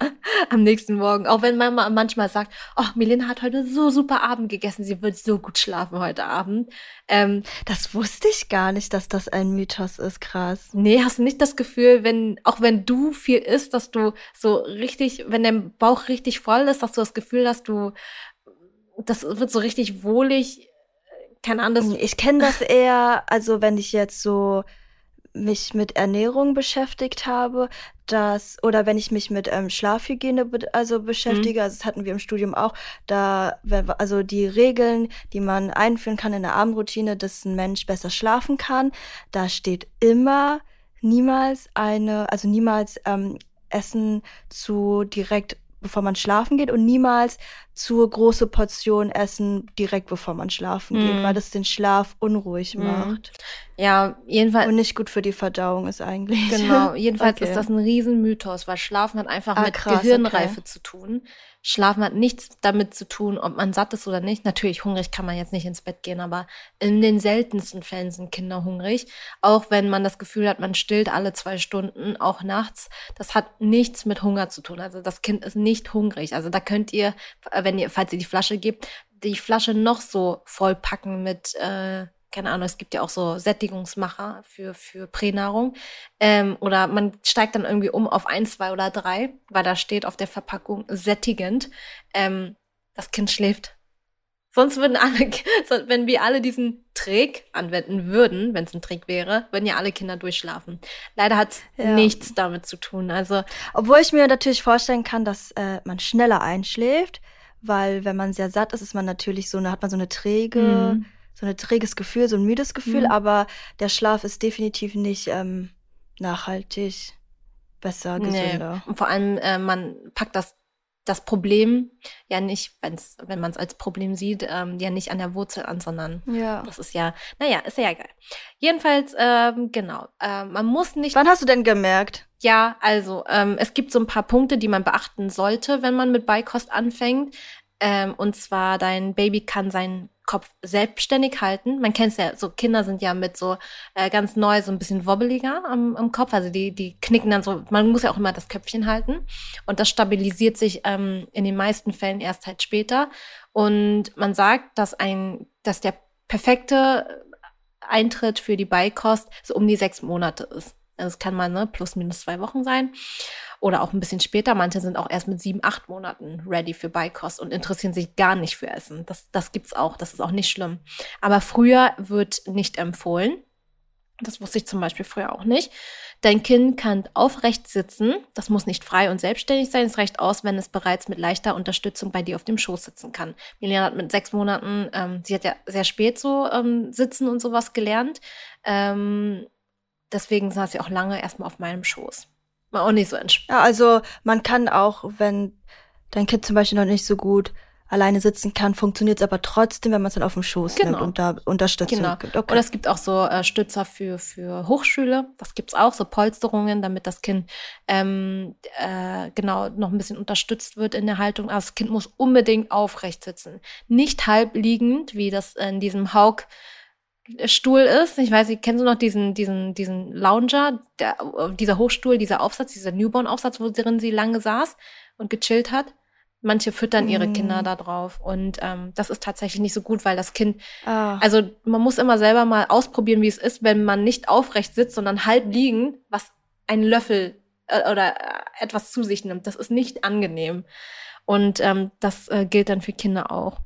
am nächsten Morgen. Auch wenn Mama manchmal sagt, oh, Milena hat heute so super Abend gegessen, sie wird so gut schlafen heute Abend. Ähm, das wusste ich gar nicht, dass das ein Mythos ist, krass. Nee, hast du nicht das Gefühl, wenn, auch wenn du viel isst, dass du so richtig, wenn dein Bauch richtig voll ist, dass du das Gefühl hast, du, das wird so richtig wohlig keine Ahnung. Ich kenne das eher, also wenn ich jetzt so mich mit Ernährung beschäftigt habe, dass, oder wenn ich mich mit ähm, Schlafhygiene be also beschäftige, mhm. also das hatten wir im Studium auch, da, also die Regeln, die man einführen kann in der Abendroutine, dass ein Mensch besser schlafen kann, da steht immer niemals eine, also niemals ähm, Essen zu direkt bevor man schlafen geht und niemals zur große Portion essen direkt bevor man schlafen mm. geht, mhm. weil das den Schlaf unruhig mm. macht. Ja, jedenfalls. Und nicht gut für die Verdauung ist eigentlich. Genau, jedenfalls okay. ist das ein Riesenmythos, weil Schlafen hat einfach ah, mit krass, Gehirnreife okay. zu tun. Schlafen hat nichts damit zu tun, ob man satt ist oder nicht. Natürlich, hungrig kann man jetzt nicht ins Bett gehen, aber in den seltensten Fällen sind Kinder hungrig. Auch wenn man das Gefühl hat, man stillt alle zwei Stunden, auch nachts. Das hat nichts mit Hunger zu tun. Also das Kind ist nicht hungrig. Also da könnt ihr, wenn ihr, falls ihr die Flasche gebt, die Flasche noch so vollpacken mit äh, keine Ahnung, es gibt ja auch so Sättigungsmacher für, für Pränahrung. Ähm, oder man steigt dann irgendwie um auf ein, zwei oder drei, weil da steht auf der Verpackung sättigend. Ähm, das Kind schläft. Sonst würden alle, wenn wir alle diesen Trick anwenden würden, wenn es ein Trick wäre, würden ja alle Kinder durchschlafen. Leider hat es ja. nichts damit zu tun. Also, obwohl ich mir natürlich vorstellen kann, dass äh, man schneller einschläft, weil wenn man sehr satt ist, ist man natürlich so, hat man so eine träge mhm so ein träges Gefühl, so ein müdes Gefühl, mhm. aber der Schlaf ist definitiv nicht ähm, nachhaltig besser, gesünder. Nee. Und vor allem, äh, man packt das das Problem ja nicht, wenn's, wenn man es als Problem sieht, ähm, ja nicht an der Wurzel an, sondern ja. das ist ja, naja, ist ja egal. Jedenfalls, ähm, genau, äh, man muss nicht. Wann hast du denn gemerkt? Ja, also ähm, es gibt so ein paar Punkte, die man beachten sollte, wenn man mit Beikost anfängt. Ähm, und zwar, dein Baby kann sein Kopf selbstständig halten. Man kennt es ja, so Kinder sind ja mit so äh, ganz neu so ein bisschen wobbeliger am, am Kopf. Also die, die knicken dann so, man muss ja auch immer das Köpfchen halten. Und das stabilisiert sich ähm, in den meisten Fällen erst halt später. Und man sagt, dass ein, dass der perfekte Eintritt für die Beikost so um die sechs Monate ist. Also es kann mal ne, plus minus zwei Wochen sein oder auch ein bisschen später. Manche sind auch erst mit sieben, acht Monaten ready für Beikost und interessieren sich gar nicht für Essen. Das, das gibt's auch. Das ist auch nicht schlimm. Aber früher wird nicht empfohlen. Das wusste ich zum Beispiel früher auch nicht. Dein Kind kann aufrecht sitzen. Das muss nicht frei und selbstständig sein. Es reicht aus, wenn es bereits mit leichter Unterstützung bei dir auf dem Schoß sitzen kann. Milena hat mit sechs Monaten, ähm, sie hat ja sehr spät so ähm, sitzen und sowas gelernt. Ähm, deswegen saß sie auch lange erstmal auf meinem Schoß war auch nicht so entspannt. Ja, also man kann auch, wenn dein Kind zum Beispiel noch nicht so gut alleine sitzen kann, funktioniert es aber trotzdem, wenn man es dann auf dem Schoß genau. nimmt und da Unterstützung genau. gibt. Okay. Oder es gibt auch so äh, Stützer für, für Hochschüler. Das gibt's auch, so Polsterungen, damit das Kind ähm, äh, genau noch ein bisschen unterstützt wird in der Haltung. Aber das Kind muss unbedingt aufrecht sitzen. Nicht halb liegend, wie das in diesem Hauk Stuhl ist. Ich weiß nicht, kennst du noch diesen, diesen, diesen Lounger, der, dieser Hochstuhl, dieser Aufsatz, dieser Newborn-Aufsatz, wo drin sie lange saß und gechillt hat? Manche füttern ihre mm. Kinder da drauf. Und ähm, das ist tatsächlich nicht so gut, weil das Kind, ah. also man muss immer selber mal ausprobieren, wie es ist, wenn man nicht aufrecht sitzt, sondern halb liegen, was ein Löffel äh, oder äh, etwas zu sich nimmt. Das ist nicht angenehm. Und ähm, das äh, gilt dann für Kinder auch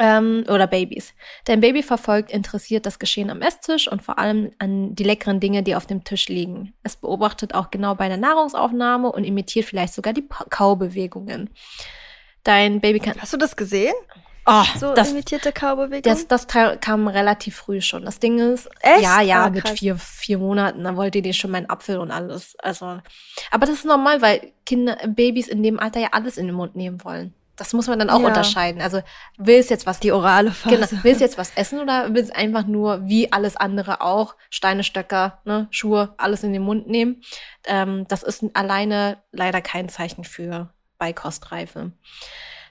ähm, oder Babys. Dein Baby verfolgt interessiert das Geschehen am Esstisch und vor allem an die leckeren Dinge, die auf dem Tisch liegen. Es beobachtet auch genau bei der Nahrungsaufnahme und imitiert vielleicht sogar die Kaubewegungen. Dein Baby kann. Hast du das gesehen? Oh, so das, imitierte Kaubewegungen? Das, das kam relativ früh schon. Das Ding ist, Echt? ja, ja, ah, mit vier, vier Monaten, da wollte die schon meinen Apfel und alles. Also, aber das ist normal, weil Kinder, Babys in dem Alter ja alles in den Mund nehmen wollen. Das muss man dann auch ja. unterscheiden. Also will es jetzt was die orale Phase. Genau, will es jetzt was essen oder will es einfach nur wie alles andere auch Steine, Stöcker, ne, Schuhe, alles in den Mund nehmen? Ähm, das ist alleine leider kein Zeichen für Beikostreife.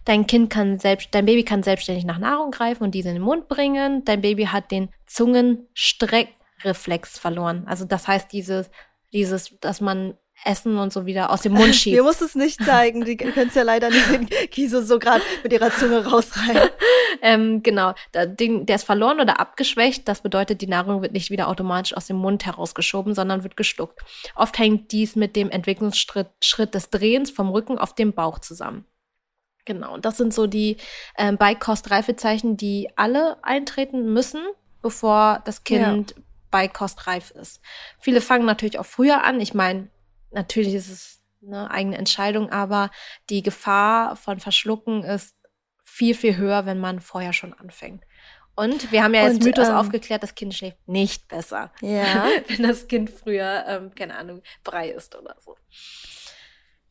Dein Kind kann selbst, dein Baby kann selbstständig nach Nahrung greifen und diese in den Mund bringen. Dein Baby hat den Zungenstreckreflex verloren. Also das heißt dieses, dieses, dass man Essen und so wieder aus dem Mund schiebt. Wir musst es nicht zeigen, die können es ja leider nicht sehen, Kiso so gerade mit ihrer Zunge rausreißen. ähm, genau, der, der ist verloren oder abgeschwächt. Das bedeutet, die Nahrung wird nicht wieder automatisch aus dem Mund herausgeschoben, sondern wird geschluckt. Oft hängt dies mit dem Entwicklungsschritt Schritt des Drehens vom Rücken auf dem Bauch zusammen. Genau, und das sind so die ähm, Beikostreifezeichen, die alle eintreten müssen, bevor das Kind ja beikostreif ist. Viele fangen natürlich auch früher an. Ich meine, natürlich ist es eine eigene Entscheidung, aber die Gefahr von Verschlucken ist viel, viel höher, wenn man vorher schon anfängt. Und wir haben ja jetzt und, Mythos ähm, aufgeklärt, das Kind schläft nicht besser. Ja. wenn das Kind früher, ähm, keine Ahnung, Brei ist oder so.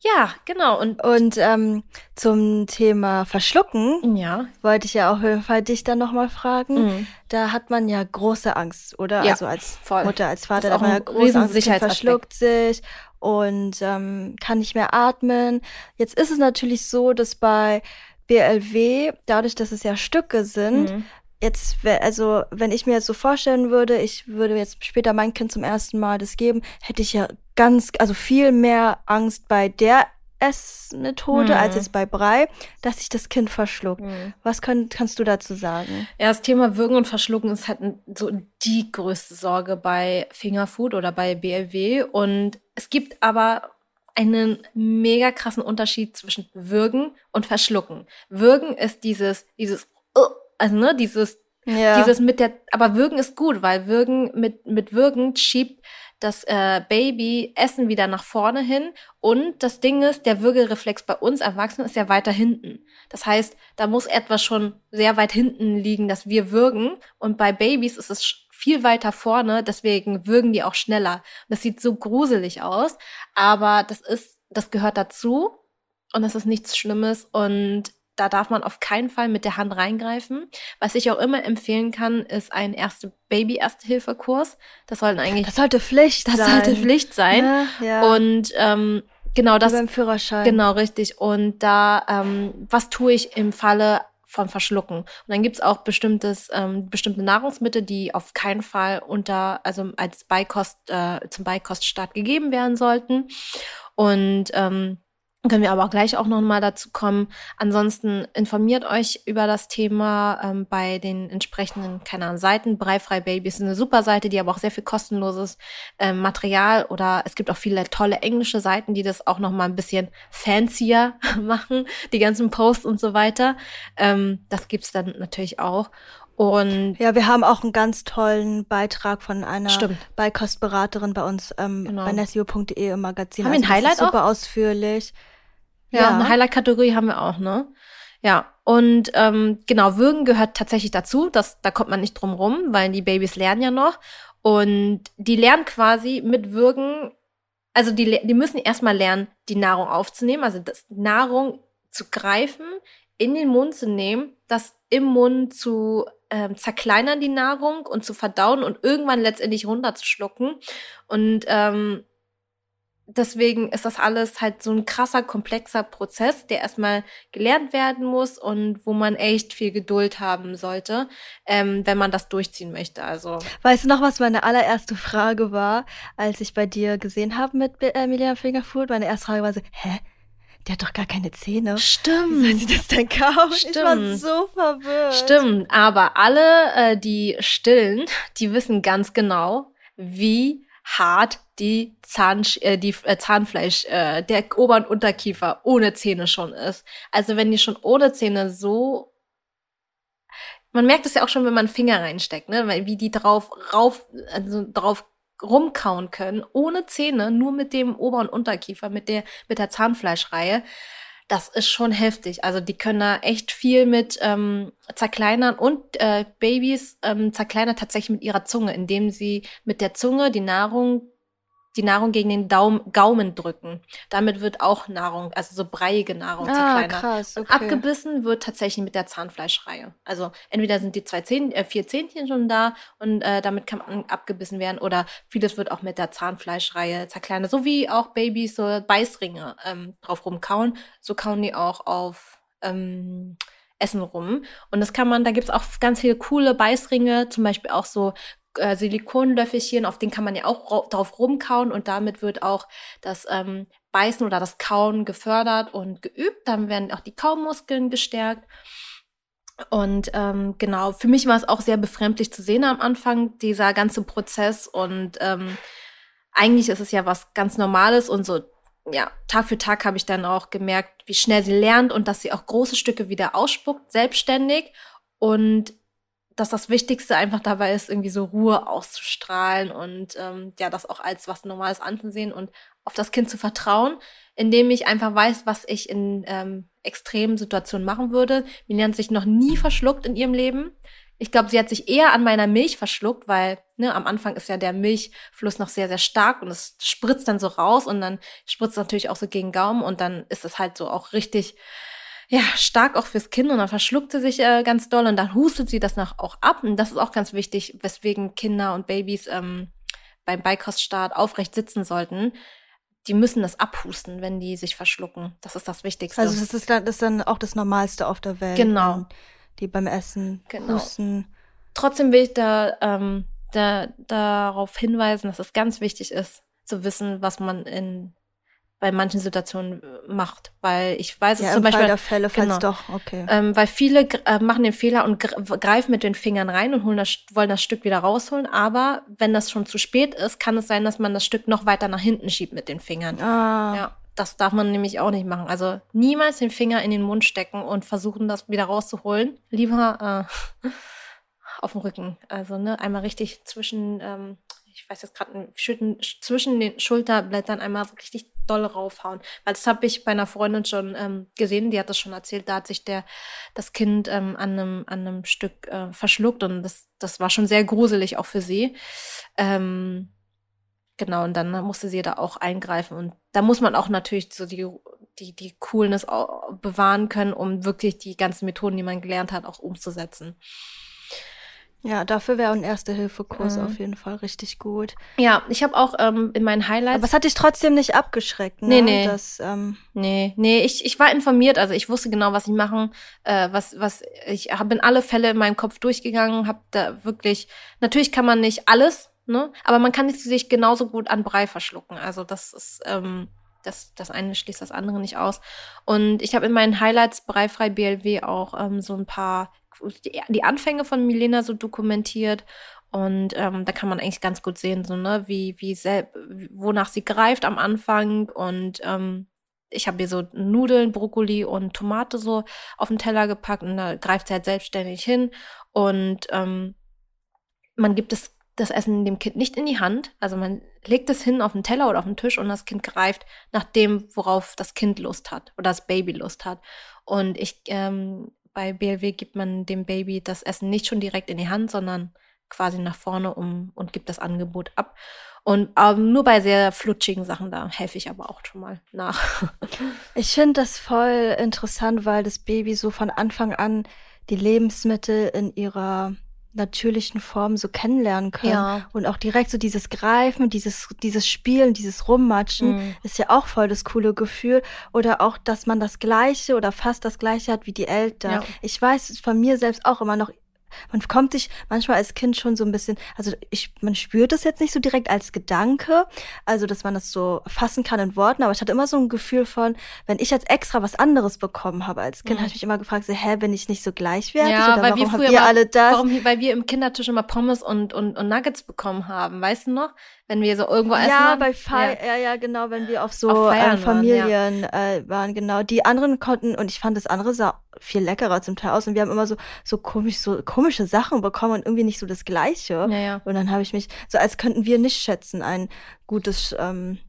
Ja, genau. Und, und ähm, zum Thema Verschlucken ja. wollte ich ja auch Fall dich dann nochmal fragen. Mhm. Da hat man ja große Angst, oder? Ja, also als voll. Mutter, als Vater, da hat man ja große Angst, verschluckt sich und ähm, kann nicht mehr atmen. Jetzt ist es natürlich so, dass bei BLW, dadurch, dass es ja Stücke sind, mhm jetzt, also wenn ich mir jetzt so vorstellen würde, ich würde jetzt später mein Kind zum ersten Mal das geben, hätte ich ja ganz, also viel mehr Angst bei der Essmethode hm. als jetzt bei Brei, dass sich das Kind verschluckt. Hm. Was könnt, kannst du dazu sagen? Ja, das Thema Würgen und Verschlucken ist halt so die größte Sorge bei Fingerfood oder bei BLW. Und es gibt aber einen mega krassen Unterschied zwischen Würgen und Verschlucken. Würgen ist dieses, dieses, uh, also ne, dieses, ja. dieses mit der, aber Würgen ist gut, weil Würgen, mit, mit Würgen schiebt das äh, Baby Essen wieder nach vorne hin und das Ding ist, der Würgereflex bei uns Erwachsenen ist ja weiter hinten. Das heißt, da muss etwas schon sehr weit hinten liegen, dass wir würgen und bei Babys ist es viel weiter vorne, deswegen würgen die auch schneller. das sieht so gruselig aus, aber das ist, das gehört dazu und das ist nichts Schlimmes und da darf man auf keinen Fall mit der Hand reingreifen. Was ich auch immer empfehlen kann, ist ein erste Baby-Erste-Hilfe-Kurs. Das sollten eigentlich. Das sollte Pflicht das sein. Das sollte Pflicht sein. Ja, ja. Und ähm, genau das. Wie beim Führerschein. Genau, richtig. Und da, ähm, was tue ich im Falle von Verschlucken. Und dann gibt's auch bestimmtes, ähm, bestimmte Nahrungsmittel, die auf keinen Fall unter, also als Beikost, äh, zum Beikoststart gegeben werden sollten. Und ähm, können wir aber auch gleich auch noch mal dazu kommen. Ansonsten informiert euch über das Thema ähm, bei den entsprechenden, keine Ahnung, Seiten. Breifrei Baby ist eine super Seite, die aber auch sehr viel kostenloses ähm, Material oder es gibt auch viele tolle englische Seiten, die das auch noch mal ein bisschen fancier machen, die ganzen Posts und so weiter. Ähm, das gibt's dann natürlich auch. Und ja, wir haben auch einen ganz tollen Beitrag von einer Stimmt. Beikostberaterin bei uns ähm, genau. bei nesio.de im Magazin. Haben wir ein also Highlight super auch? ausführlich. Ja, ja. eine Highlight-Kategorie haben wir auch, ne? Ja, und ähm, genau, Würgen gehört tatsächlich dazu. Das, da kommt man nicht drum rum, weil die Babys lernen ja noch. Und die lernen quasi mit Würgen, also die, die müssen erstmal lernen, die Nahrung aufzunehmen, also das Nahrung zu greifen, in den Mund zu nehmen, das im Mund zu ähm, zerkleinern, die Nahrung und zu verdauen und irgendwann letztendlich runterzuschlucken. Und ähm, deswegen ist das alles halt so ein krasser, komplexer Prozess, der erstmal gelernt werden muss und wo man echt viel Geduld haben sollte, ähm, wenn man das durchziehen möchte. Also weißt du noch, was meine allererste Frage war, als ich bei dir gesehen habe mit äh, Milena Fingerfood? Meine erste Frage war so, hä? Der hat doch gar keine Zähne. Stimmt. Wie soll sie das denn kaufen? Stimmt. Ich war so verwirrt. Stimmt, aber alle, äh, die stillen, die wissen ganz genau, wie hart die, Zahn, äh, die äh, Zahnfleisch, äh, der Ober- und Unterkiefer ohne Zähne schon ist. Also wenn die schon ohne Zähne so man merkt es ja auch schon, wenn man Finger reinsteckt, ne? Wie die drauf rauf, also drauf rumkauen können, ohne Zähne, nur mit dem Ober- und Unterkiefer, mit der, mit der Zahnfleischreihe das ist schon heftig. Also die können da echt viel mit ähm, zerkleinern und äh, Babys ähm, zerkleinern tatsächlich mit ihrer Zunge, indem sie mit der Zunge die Nahrung die Nahrung gegen den Daum, Gaumen drücken. Damit wird auch Nahrung, also so breiige Nahrung ah, zerkleinert. Krass, okay. abgebissen wird tatsächlich mit der Zahnfleischreihe. Also entweder sind die zwei Zähn, äh, vier Zähnchen schon da und äh, damit kann man abgebissen werden oder vieles wird auch mit der Zahnfleischreihe zerkleinert. So wie auch Babys so Beißringe ähm, drauf rumkauen, so kauen die auch auf ähm, Essen rum. Und das kann man, da gibt's auch ganz viele coole Beißringe, zum Beispiel auch so äh, Silikonlöffelchen, auf den kann man ja auch drauf rumkauen und damit wird auch das ähm, Beißen oder das Kauen gefördert und geübt. Dann werden auch die Kaumuskeln gestärkt. Und ähm, genau, für mich war es auch sehr befremdlich zu sehen am Anfang, dieser ganze Prozess. Und ähm, eigentlich ist es ja was ganz Normales und so, ja, Tag für Tag habe ich dann auch gemerkt, wie schnell sie lernt und dass sie auch große Stücke wieder ausspuckt, selbstständig. Und dass das Wichtigste einfach dabei ist, irgendwie so Ruhe auszustrahlen und ähm, ja, das auch als was Normales anzusehen und auf das Kind zu vertrauen, indem ich einfach weiß, was ich in ähm, extremen Situationen machen würde. Milena hat sich noch nie verschluckt in ihrem Leben. Ich glaube, sie hat sich eher an meiner Milch verschluckt, weil ne, am Anfang ist ja der Milchfluss noch sehr, sehr stark und es spritzt dann so raus und dann spritzt natürlich auch so gegen Gaumen und dann ist es halt so auch richtig ja, stark auch fürs Kind und dann verschluckt sie sich äh, ganz doll und dann hustet sie das noch auch ab. Und das ist auch ganz wichtig, weswegen Kinder und Babys ähm, beim Beikoststart aufrecht sitzen sollten. Die müssen das abhusten, wenn die sich verschlucken. Das ist das Wichtigste. Also das ist, das ist dann auch das Normalste auf der Welt. Genau. Die beim Essen genau. husten. Trotzdem will ich da, ähm, da darauf hinweisen, dass es ganz wichtig ist, zu wissen, was man in bei manchen Situationen äh, macht, weil ich weiß ja, es zum Beispiel. Fall der Fälle, falls genau, doch, okay. Ähm, weil viele äh, machen den Fehler und greifen mit den Fingern rein und holen das, wollen das Stück wieder rausholen, aber wenn das schon zu spät ist, kann es sein, dass man das Stück noch weiter nach hinten schiebt mit den Fingern. Ah. Ja, das darf man nämlich auch nicht machen. Also niemals den Finger in den Mund stecken und versuchen, das wieder rauszuholen. Lieber äh, auf dem Rücken. Also ne, einmal richtig zwischen ähm, ich weiß jetzt gerade, zwischen den Schulterblättern einmal so richtig doll raufhauen. Weil das habe ich bei einer Freundin schon ähm, gesehen, die hat das schon erzählt, da hat sich der, das Kind ähm, an, einem, an einem Stück äh, verschluckt und das, das war schon sehr gruselig auch für sie. Ähm, genau, und dann musste sie da auch eingreifen. Und da muss man auch natürlich so die, die, die Coolness bewahren können, um wirklich die ganzen Methoden, die man gelernt hat, auch umzusetzen. Ja, dafür wäre ein Erste-Hilfe-Kurs mhm. auf jeden Fall richtig gut. Ja, ich habe auch ähm, in meinen Highlights. Aber es hat dich trotzdem nicht abgeschreckt, ne? Nee, nee. Das, ähm nee, nee, ich, ich war informiert, also ich wusste genau, was ich machen, äh, was, was, ich habe in alle Fälle in meinem Kopf durchgegangen, habe da wirklich, natürlich kann man nicht alles, ne? Aber man kann sich genauso gut an Brei verschlucken. Also das ist, ähm, das, das eine schließt das andere nicht aus. Und ich habe in meinen Highlights Breifrei BLW auch ähm, so ein paar die, Anfänge von Milena so dokumentiert und ähm, da kann man eigentlich ganz gut sehen, so, ne, wie, wie selb, wonach sie greift am Anfang. Und ähm, ich habe ihr so Nudeln, Brokkoli und Tomate so auf den Teller gepackt und da greift sie halt selbstständig hin. Und ähm, man gibt es das Essen dem Kind nicht in die Hand. Also man legt es hin auf den Teller oder auf den Tisch und das Kind greift nach dem, worauf das Kind Lust hat oder das Baby Lust hat. Und ich ähm, bei BLW gibt man dem Baby das Essen nicht schon direkt in die Hand, sondern quasi nach vorne um und gibt das Angebot ab. Und ähm, nur bei sehr flutschigen Sachen, da helfe ich aber auch schon mal nach. ich finde das voll interessant, weil das Baby so von Anfang an die Lebensmittel in ihrer natürlichen Formen so kennenlernen können. Ja. Und auch direkt so dieses Greifen, dieses, dieses Spielen, dieses Rummatschen mhm. ist ja auch voll das coole Gefühl. Oder auch, dass man das Gleiche oder fast das Gleiche hat wie die Eltern. Ja. Ich weiß von mir selbst auch immer noch, man kommt sich manchmal als Kind schon so ein bisschen, also ich, man spürt es jetzt nicht so direkt als Gedanke, also dass man das so fassen kann in Worten, aber ich hatte immer so ein Gefühl von, wenn ich jetzt extra was anderes bekommen habe als Kind, mhm. habe ich mich immer gefragt, so, hä, bin ich nicht so gleichwertig? Ja, oder weil warum wir früher habt ihr alle das? Warum, weil wir im Kindertisch immer Pommes und, und, und Nuggets bekommen haben, weißt du noch? Wenn wir so irgendwo essen. Ja, bei Fe ja. ja, ja, genau, wenn wir auf so auf äh, Familien waren, ja. äh, waren, genau. Die anderen konnten, und ich fand das andere sah viel leckerer zum Teil aus und wir haben immer so, so komisch, so komische Sachen bekommen und irgendwie nicht so das Gleiche. Ja. Und dann habe ich mich, so als könnten wir nicht schätzen, ein gutes ähm,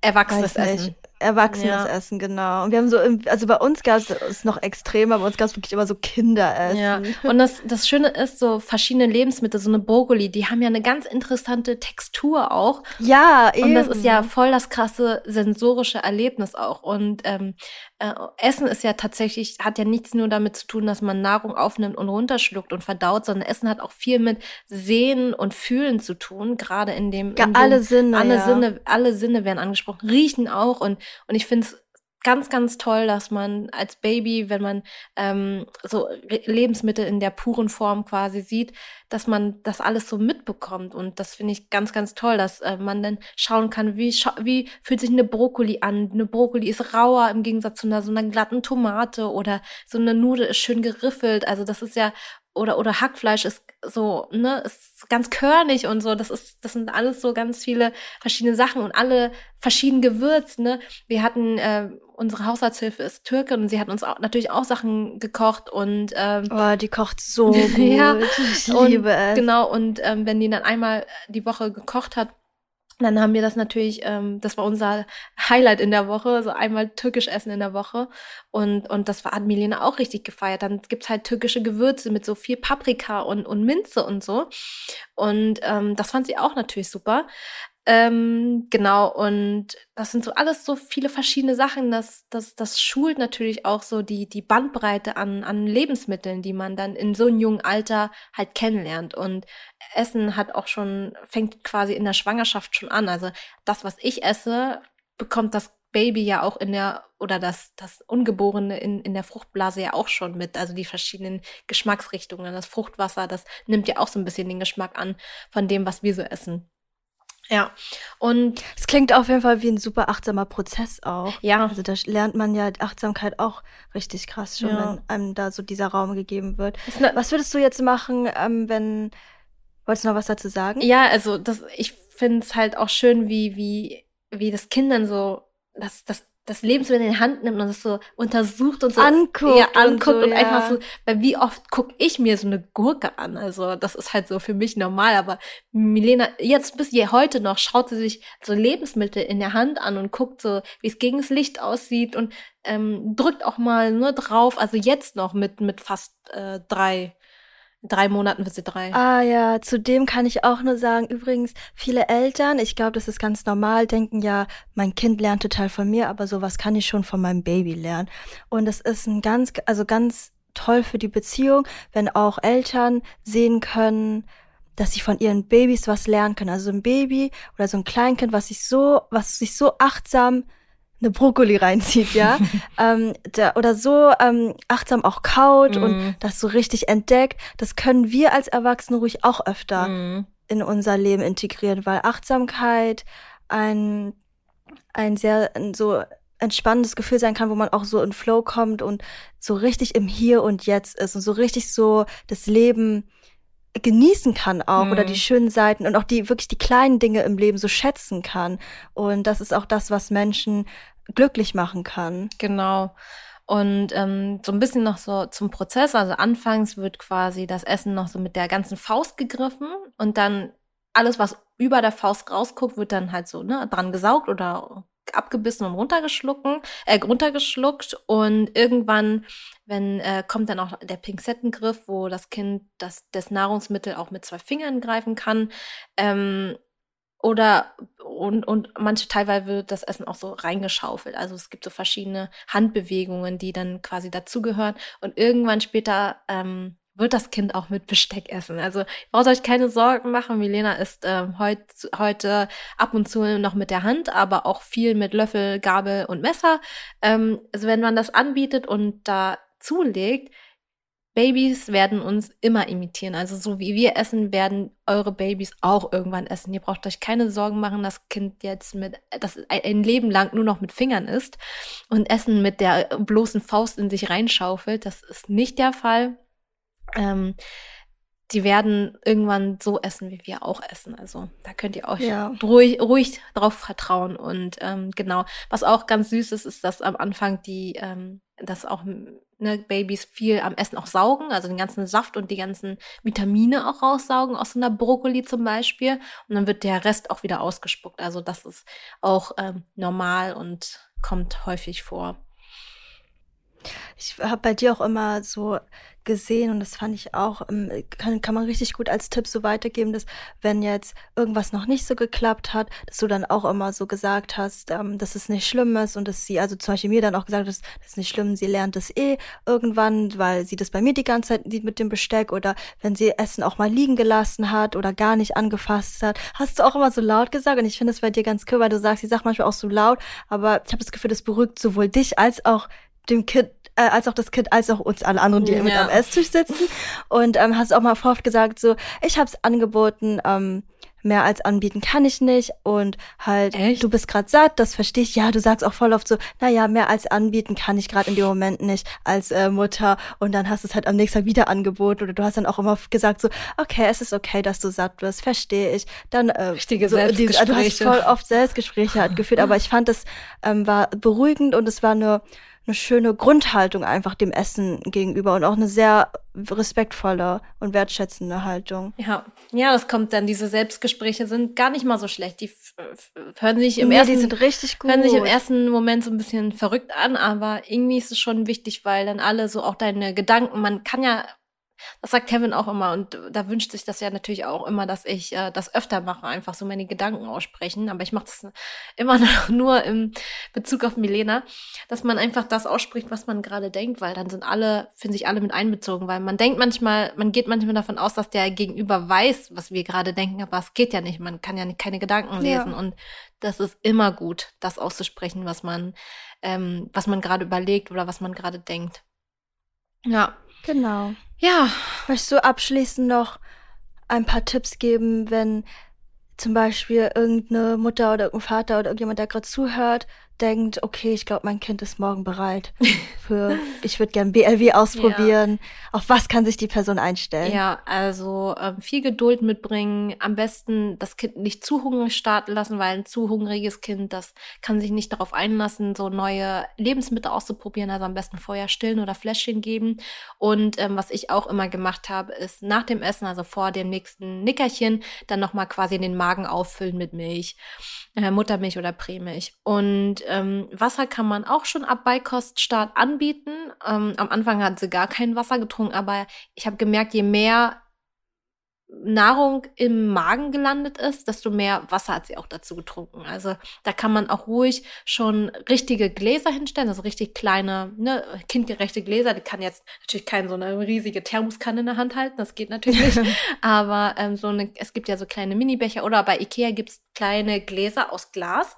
Erwachsenes Essen. Erwachsenes ja. Essen, genau. Und wir haben so, also bei uns gab es noch extremer, bei uns gab es wirklich immer so Kinderessen. Ja. Und das, das Schöne ist, so verschiedene Lebensmittel, so eine Brokkoli, die haben ja eine ganz interessante Textur auch. Ja, eben. Und das ist ja voll das krasse sensorische Erlebnis auch. Und ähm, äh, Essen ist ja tatsächlich, hat ja nichts nur damit zu tun, dass man Nahrung aufnimmt und runterschluckt und verdaut, sondern Essen hat auch viel mit Sehen und Fühlen zu tun, gerade in dem. Ja, in alle Sinne. Alle ja. Sinne, alle Sinne werden angesprochen, riechen auch und und ich finde es ganz, ganz toll, dass man als Baby, wenn man ähm, so Lebensmittel in der puren Form quasi sieht, dass man das alles so mitbekommt. Und das finde ich ganz, ganz toll, dass äh, man dann schauen kann, wie, wie fühlt sich eine Brokkoli an. Eine Brokkoli ist rauer im Gegensatz zu einer so einer glatten Tomate oder so eine Nudel ist schön geriffelt. Also das ist ja oder, oder Hackfleisch ist so, ne, ist ganz körnig und so. Das ist, das sind alles so ganz viele verschiedene Sachen und alle verschieden gewürzt, ne. Wir hatten, äh, unsere Haushaltshilfe ist Türkin und sie hat uns auch, natürlich auch Sachen gekocht und, ähm, Oh, die kocht so gut. ja, ich liebe und, es. Genau, und ähm, wenn die dann einmal die Woche gekocht hat, dann haben wir das natürlich, ähm, das war unser Highlight in der Woche, so einmal türkisch essen in der Woche. Und, und das war, hat Milena auch richtig gefeiert. Dann gibt's halt türkische Gewürze mit so viel Paprika und, und Minze und so. Und ähm, das fand sie auch natürlich super. Ähm, genau, und das sind so alles so viele verschiedene Sachen. Das, das, das schult natürlich auch so die, die Bandbreite an, an Lebensmitteln, die man dann in so einem jungen Alter halt kennenlernt. Und Essen hat auch schon, fängt quasi in der Schwangerschaft schon an. Also das, was ich esse, bekommt das Baby ja auch in der, oder das, das Ungeborene in, in der Fruchtblase ja auch schon mit. Also die verschiedenen Geschmacksrichtungen. Das Fruchtwasser, das nimmt ja auch so ein bisschen den Geschmack an von dem, was wir so essen. Ja, und es klingt auf jeden Fall wie ein super achtsamer Prozess auch. Ja. Also da lernt man ja Achtsamkeit auch richtig krass schon, ja. wenn einem da so dieser Raum gegeben wird. Ne was würdest du jetzt machen, ähm, wenn wolltest du noch was dazu sagen? Ja, also das, ich finde es halt auch schön, wie wie wie das Kindern so das das das Lebensmittel in die Hand nimmt und das so untersucht und so anguckt, ja, anguckt und, so, und ja. einfach so, weil wie oft guck ich mir so eine Gurke an? Also das ist halt so für mich normal, aber Milena, jetzt bis je heute noch, schaut sie sich so Lebensmittel in der Hand an und guckt so, wie es gegen das Licht aussieht und ähm, drückt auch mal nur drauf, also jetzt noch mit, mit fast äh, drei drei Monaten wird sie drei. Ah ja, zudem kann ich auch nur sagen, übrigens, viele Eltern, ich glaube, das ist ganz normal, denken ja, mein Kind lernt total von mir, aber sowas kann ich schon von meinem Baby lernen. Und es ist ein ganz, also ganz toll für die Beziehung, wenn auch Eltern sehen können, dass sie von ihren Babys was lernen können. Also ein Baby oder so ein Kleinkind, was sich so, was sich so achtsam eine Brokkoli reinzieht, ja, ähm, da, oder so ähm, achtsam auch kaut mm. und mhm. das so richtig entdeckt, das können wir als Erwachsene ruhig auch öfter mm. in unser Leben integrieren, weil Achtsamkeit ein ein sehr ein so entspannendes Gefühl sein kann, wo man auch so in Flow kommt und so richtig im Hier und Jetzt ist und so richtig so das Leben genießen kann auch mhm. oder die mhm. schönen Seiten und auch die wirklich die kleinen Dinge im Leben so schätzen kann. Und das ist auch das, was Menschen glücklich machen kann. Genau. Und ähm, so ein bisschen noch so zum Prozess. Also anfangs wird quasi das Essen noch so mit der ganzen Faust gegriffen und dann alles, was über der Faust rausguckt, wird dann halt so ne, dran gesaugt oder abgebissen und runtergeschlucken, äh, runtergeschluckt und irgendwann, wenn äh, kommt dann auch der Pinzettengriff, wo das Kind das das Nahrungsmittel auch mit zwei Fingern greifen kann. Ähm, oder und, und manche teilweise wird das Essen auch so reingeschaufelt. Also es gibt so verschiedene Handbewegungen, die dann quasi dazugehören. Und irgendwann später ähm, wird das Kind auch mit Besteck essen. Also braucht euch keine Sorgen machen. Milena isst ähm, heut, heute ab und zu noch mit der Hand, aber auch viel mit Löffel, Gabel und Messer. Ähm, also wenn man das anbietet und da zulegt, Babys werden uns immer imitieren. Also so wie wir essen, werden eure Babys auch irgendwann essen. Ihr braucht euch keine Sorgen machen, das Kind jetzt mit, das ein Leben lang nur noch mit Fingern isst und Essen mit der bloßen Faust in sich reinschaufelt. Das ist nicht der Fall. Ähm, die werden irgendwann so essen, wie wir auch essen. Also da könnt ihr euch ja. ruhig, ruhig drauf vertrauen. Und ähm, genau, was auch ganz süß ist, ist, dass am Anfang die, ähm, dass auch ne, Babys viel am Essen auch saugen, also den ganzen Saft und die ganzen Vitamine auch raussaugen aus so einer Brokkoli zum Beispiel. Und dann wird der Rest auch wieder ausgespuckt. Also das ist auch ähm, normal und kommt häufig vor. Ich habe bei dir auch immer so gesehen und das fand ich auch, ähm, kann, kann man richtig gut als Tipp so weitergeben, dass wenn jetzt irgendwas noch nicht so geklappt hat, dass du dann auch immer so gesagt hast, ähm, dass es nicht schlimm ist und dass sie, also zum Beispiel mir dann auch gesagt hat, das ist nicht schlimm, sie lernt es eh irgendwann, weil sie das bei mir die ganze Zeit sieht mit dem Besteck oder wenn sie Essen auch mal liegen gelassen hat oder gar nicht angefasst hat, hast du auch immer so laut gesagt? Und ich finde es bei dir ganz cool, weil du sagst, sie sagt manchmal auch so laut, aber ich habe das Gefühl, das beruhigt sowohl dich als auch dem Kind äh, als auch das Kind, als auch uns alle anderen, die ja. mit am Esstisch sitzen. Und ähm, hast auch mal oft gesagt, so, ich habe es angeboten, ähm, mehr als anbieten kann ich nicht und halt, Echt? du bist gerade satt, das verstehe ich. Ja, du sagst auch voll oft so, naja, mehr als anbieten kann ich gerade in dem Moment nicht als äh, Mutter und dann hast du es halt am nächsten Tag wieder angeboten oder du hast dann auch immer gesagt so, okay, es ist okay, dass du satt wirst, verstehe ich. Dann äh, Richtige so, die, Selbstgespräche. du hast voll oft Selbstgespräche halt geführt, aber ich fand es ähm, war beruhigend und es war eine eine schöne Grundhaltung einfach dem Essen gegenüber und auch eine sehr respektvolle und wertschätzende Haltung. Ja, ja, das kommt dann. Diese Selbstgespräche sind gar nicht mal so schlecht. Die hören sich im nee, ersten die sind richtig gut. hören sich im ersten Moment so ein bisschen verrückt an, aber irgendwie ist es schon wichtig, weil dann alle so auch deine Gedanken, man kann ja, das sagt Kevin auch immer und da wünscht sich das ja natürlich auch immer, dass ich äh, das öfter mache, einfach so meine Gedanken aussprechen, aber ich mache das immer noch nur im Bezug auf Milena, dass man einfach das ausspricht, was man gerade denkt, weil dann sind alle, finden sich alle mit einbezogen, weil man denkt manchmal, man geht manchmal davon aus, dass der Gegenüber weiß, was wir gerade denken, aber es geht ja nicht, man kann ja keine Gedanken Ja. lesen und das ist immer gut, das auszusprechen, was man, ähm, was man gerade überlegt oder was man gerade denkt. Ja. Genau. Ja. Möchtest du abschließend noch ein paar Tipps geben, wenn zum Beispiel irgendeine Mutter oder irgendein Vater oder irgendjemand, der gerade zuhört, denkt, okay, ich glaube, mein Kind ist morgen bereit für, ich würde gern BLW ausprobieren. Auf was kann sich die Person einstellen? Ja, also ähm, viel Geduld mitbringen. Am besten das Kind nicht zu hungrig starten lassen, weil ein zu hungriges Kind, das kann sich nicht darauf einlassen, so neue Lebensmittel auszuprobieren. Also am besten vorher stillen oder Fläschchen geben. Und ähm, was ich auch immer gemacht habe, ist nach dem Essen, also vor dem nächsten Nickerchen, dann nochmal quasi den Magen auffüllen mit Milch. Äh, Muttermilch oder Prämilch. Und ähm, Wasser kann man auch schon ab Beikoststart anbieten. Ähm, am Anfang hat sie gar kein Wasser getrunken, aber ich habe gemerkt, je mehr Nahrung im Magen gelandet ist, desto mehr Wasser hat sie auch dazu getrunken. Also da kann man auch ruhig schon richtige Gläser hinstellen, also richtig kleine, ne, kindgerechte Gläser. Die kann jetzt natürlich keine so eine riesige Thermoskanne in der Hand halten, das geht natürlich nicht. Aber ähm, so eine, es gibt ja so kleine Minibecher oder bei Ikea gibt's kleine Gläser aus Glas.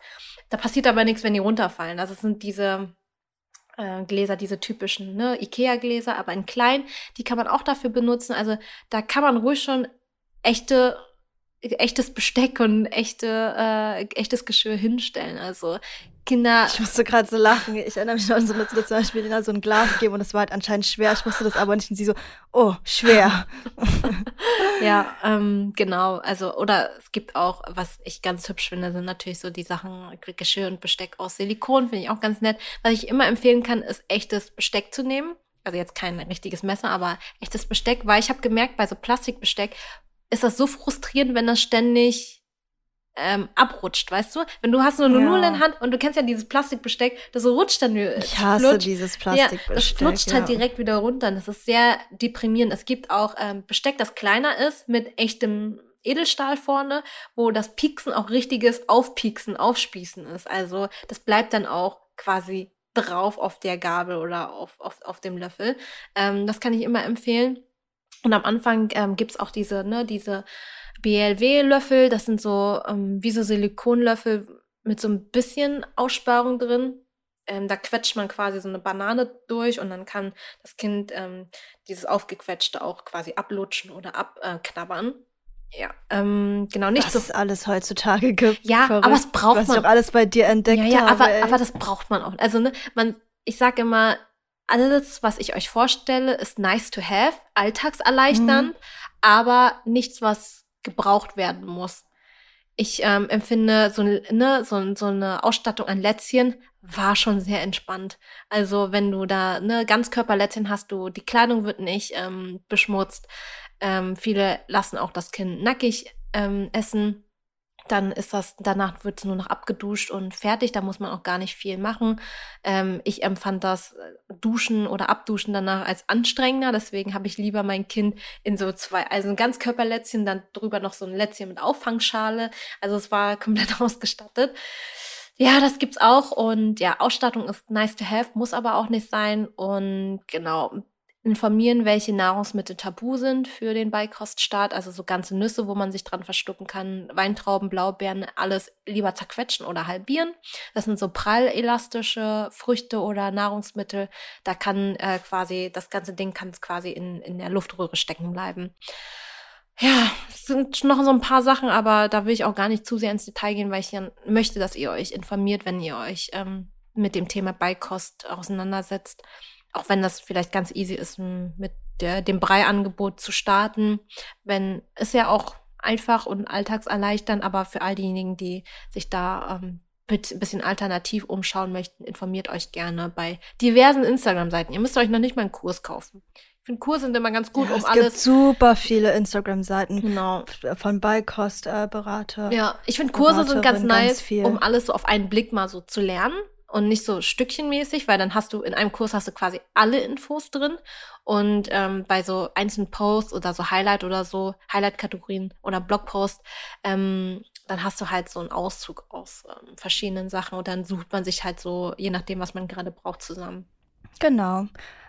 Da passiert aber nichts, wenn die runterfallen. Also es sind diese äh, Gläser, diese typischen ne, Ikea-Gläser, aber in klein. Die kann man auch dafür benutzen. Also da kann man ruhig schon echte echtes Besteck und echte äh, echtes Geschirr hinstellen. Also Kinder. Ich musste gerade so lachen. Ich erinnere mich an so eine Situation, ich will ihnen so ein Glas gegeben und es war halt anscheinend schwer. Ich wusste das aber nicht und sie so, oh, schwer. ja, ähm, genau. Also, oder es gibt auch, was ich ganz hübsch finde, sind natürlich so die Sachen, Geschirr und Besteck aus Silikon, finde ich auch ganz nett. Was ich immer empfehlen kann, ist echtes Besteck zu nehmen. Also jetzt kein richtiges Messer, aber echtes Besteck, weil ich habe gemerkt, bei so Plastikbesteck ist das so frustrierend, wenn das ständig ähm, abrutscht, weißt du? Wenn du hast nur eine Ja. Null in der Hand und du kennst ja dieses Plastikbesteck, das so rutscht dann äh, Ich hasse flutscht. dieses Ja, Plastikbesteck. das flutscht halt ja. direkt wieder runter. Das ist sehr deprimierend. Es gibt auch ähm, Besteck, das kleiner ist, mit echtem Edelstahl vorne, wo das Pieksen auch richtiges Aufpieksen, Aufspießen ist. Also das bleibt dann auch quasi drauf auf der Gabel oder auf, auf, auf dem Löffel. Ähm, das kann ich immer empfehlen. Und am Anfang ähm, gibt's auch diese, ne, diese BLW-Löffel. Das sind so ähm, wie so Silikonlöffel mit so ein bisschen Aussparung drin. Ähm, da quetscht man quasi so eine Banane durch und dann kann das Kind ähm, dieses Aufgequetschte auch quasi ablutschen oder abknabbern. Ja, ähm, genau, nicht Was so. es alles heutzutage gibt. Ja, Verrückt, aber es braucht was ich man. auch alles bei dir entdeckt ja, ja, habe. aber, ey. aber das braucht man auch. Also, ne, man, ich sage immer, alles, was ich euch vorstelle, ist nice to have, alltagserleichternd, Mhm. aber nichts, was gebraucht werden muss. Ich ähm, empfinde so, ne, so, so eine Ausstattung an Lätzchen war schon sehr entspannt. Also wenn du da ne Ganzkörperlätzchen hast, du die Kleidung wird nicht ähm, beschmutzt. Ähm, viele lassen auch das Kind nackig ähm, essen. Dann ist das, danach wird es nur noch abgeduscht und fertig. Da muss man auch gar nicht viel machen. Ähm, ich empfand das äh, Duschen oder Abduschen danach als anstrengender. Deswegen habe ich lieber mein Kind in so zwei, also ein Ganzkörperlätzchen, dann drüber noch so ein Lätzchen mit Auffangschale. Also es war komplett ausgestattet. Ja, das gibt's auch. Und ja, Ausstattung ist nice to have, muss aber auch nicht sein. Und genau, informieren, welche Nahrungsmittel tabu sind für den Beikoststart. Also so ganze Nüsse, wo man sich dran verschlucken kann, Weintrauben, Blaubeeren, alles lieber zerquetschen oder halbieren. Das sind so prallelastische Früchte oder Nahrungsmittel. Da kann äh, quasi, das ganze Ding kann quasi in, in der Luftröhre stecken bleiben. ja, es sind noch so ein paar Sachen, aber da will ich auch gar nicht zu sehr ins Detail gehen, weil ich ja möchte, dass ihr euch informiert, wenn ihr euch ähm, mit dem Thema Beikost auseinandersetzt. Auch wenn das vielleicht ganz easy ist, mit der, dem Brei-Angebot zu starten. Wenn ist ja auch einfach und alltagserleichternd, aber für all diejenigen, die sich da ähm, ein bisschen alternativ umschauen möchten, informiert euch gerne bei diversen Instagram-Seiten. Ihr müsst euch noch nicht mal einen Kurs kaufen. Ich finde, Kurse sind immer ganz gut, ja, um es alles. Es gibt super viele Instagram-Seiten genau. von Beikost-Berater. Äh, ja, ich finde, Kurse sind ganz nice, ganz um alles so auf einen Blick mal so zu lernen und nicht so stückchenmäßig, weil dann hast du in einem Kurs hast du quasi alle Infos drin und ähm, bei so einzelnen Posts oder so Highlight oder so Highlight-Kategorien oder Blogpost ähm, dann hast du halt so einen Auszug aus ähm, verschiedenen Sachen und dann sucht man sich halt so, je nachdem, was man gerade braucht, zusammen. Genau.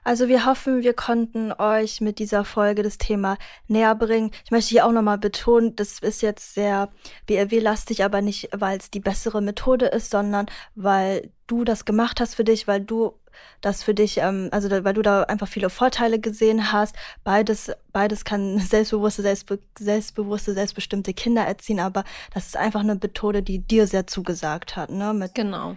Also wir hoffen, wir konnten euch mit dieser Folge das Thema näher bringen. Ich möchte hier auch nochmal betonen, das ist jetzt sehr BRW-lastig, aber nicht, weil es die bessere Methode ist, sondern weil du das gemacht hast für dich, weil du das für dich, ähm, also da, weil du da einfach viele Vorteile gesehen hast. Beides, beides kann selbstbewusste, selbstbe selbstbewusste, selbstbestimmte Kinder erziehen, aber das ist einfach eine Methode, die dir sehr zugesagt hat, ne? Mit genau.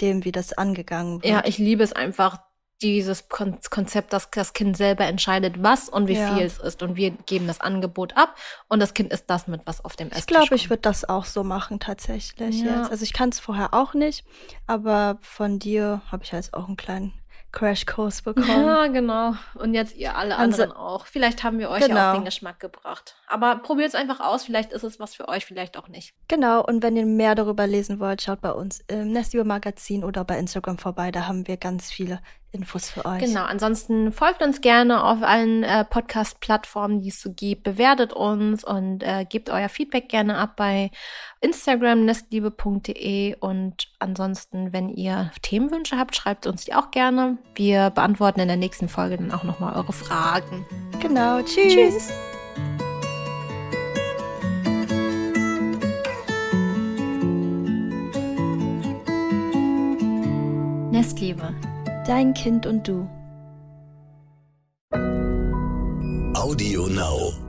dem, wie das angegangen wird. Ja, ich liebe es einfach, dieses Konzept, dass das Kind selber entscheidet, was und wie ja. viel es ist. Und wir geben das Angebot ab und das Kind ist das mit, was auf dem Esstisch Ich glaube, ich würde das auch so machen tatsächlich ja. jetzt. Also ich kann es vorher auch nicht, aber von dir habe ich jetzt auch einen kleinen Crashkurs bekommen. Ja, genau. Und jetzt ihr alle also, anderen auch. Vielleicht haben wir euch genau. ja auf den Geschmack gebracht. Aber probiert es einfach aus. Vielleicht ist es was für euch, vielleicht auch nicht. Genau. Und wenn ihr mehr darüber lesen wollt, schaut bei uns im Nestio Magazin oder bei Instagram vorbei. Da haben wir ganz viele Infos für euch. Genau, ansonsten folgt uns gerne auf allen äh, Podcast-Plattformen, die es so gibt. Bewertet uns und äh, gebt euer Feedback gerne ab bei Instagram nestliebe.de und ansonsten, wenn ihr Themenwünsche habt, schreibt uns die auch gerne. Wir beantworten in der nächsten Folge dann auch nochmal eure Fragen. Genau, tschüss. tschüss. Nestliebe Dein Kind und du. Audio Now.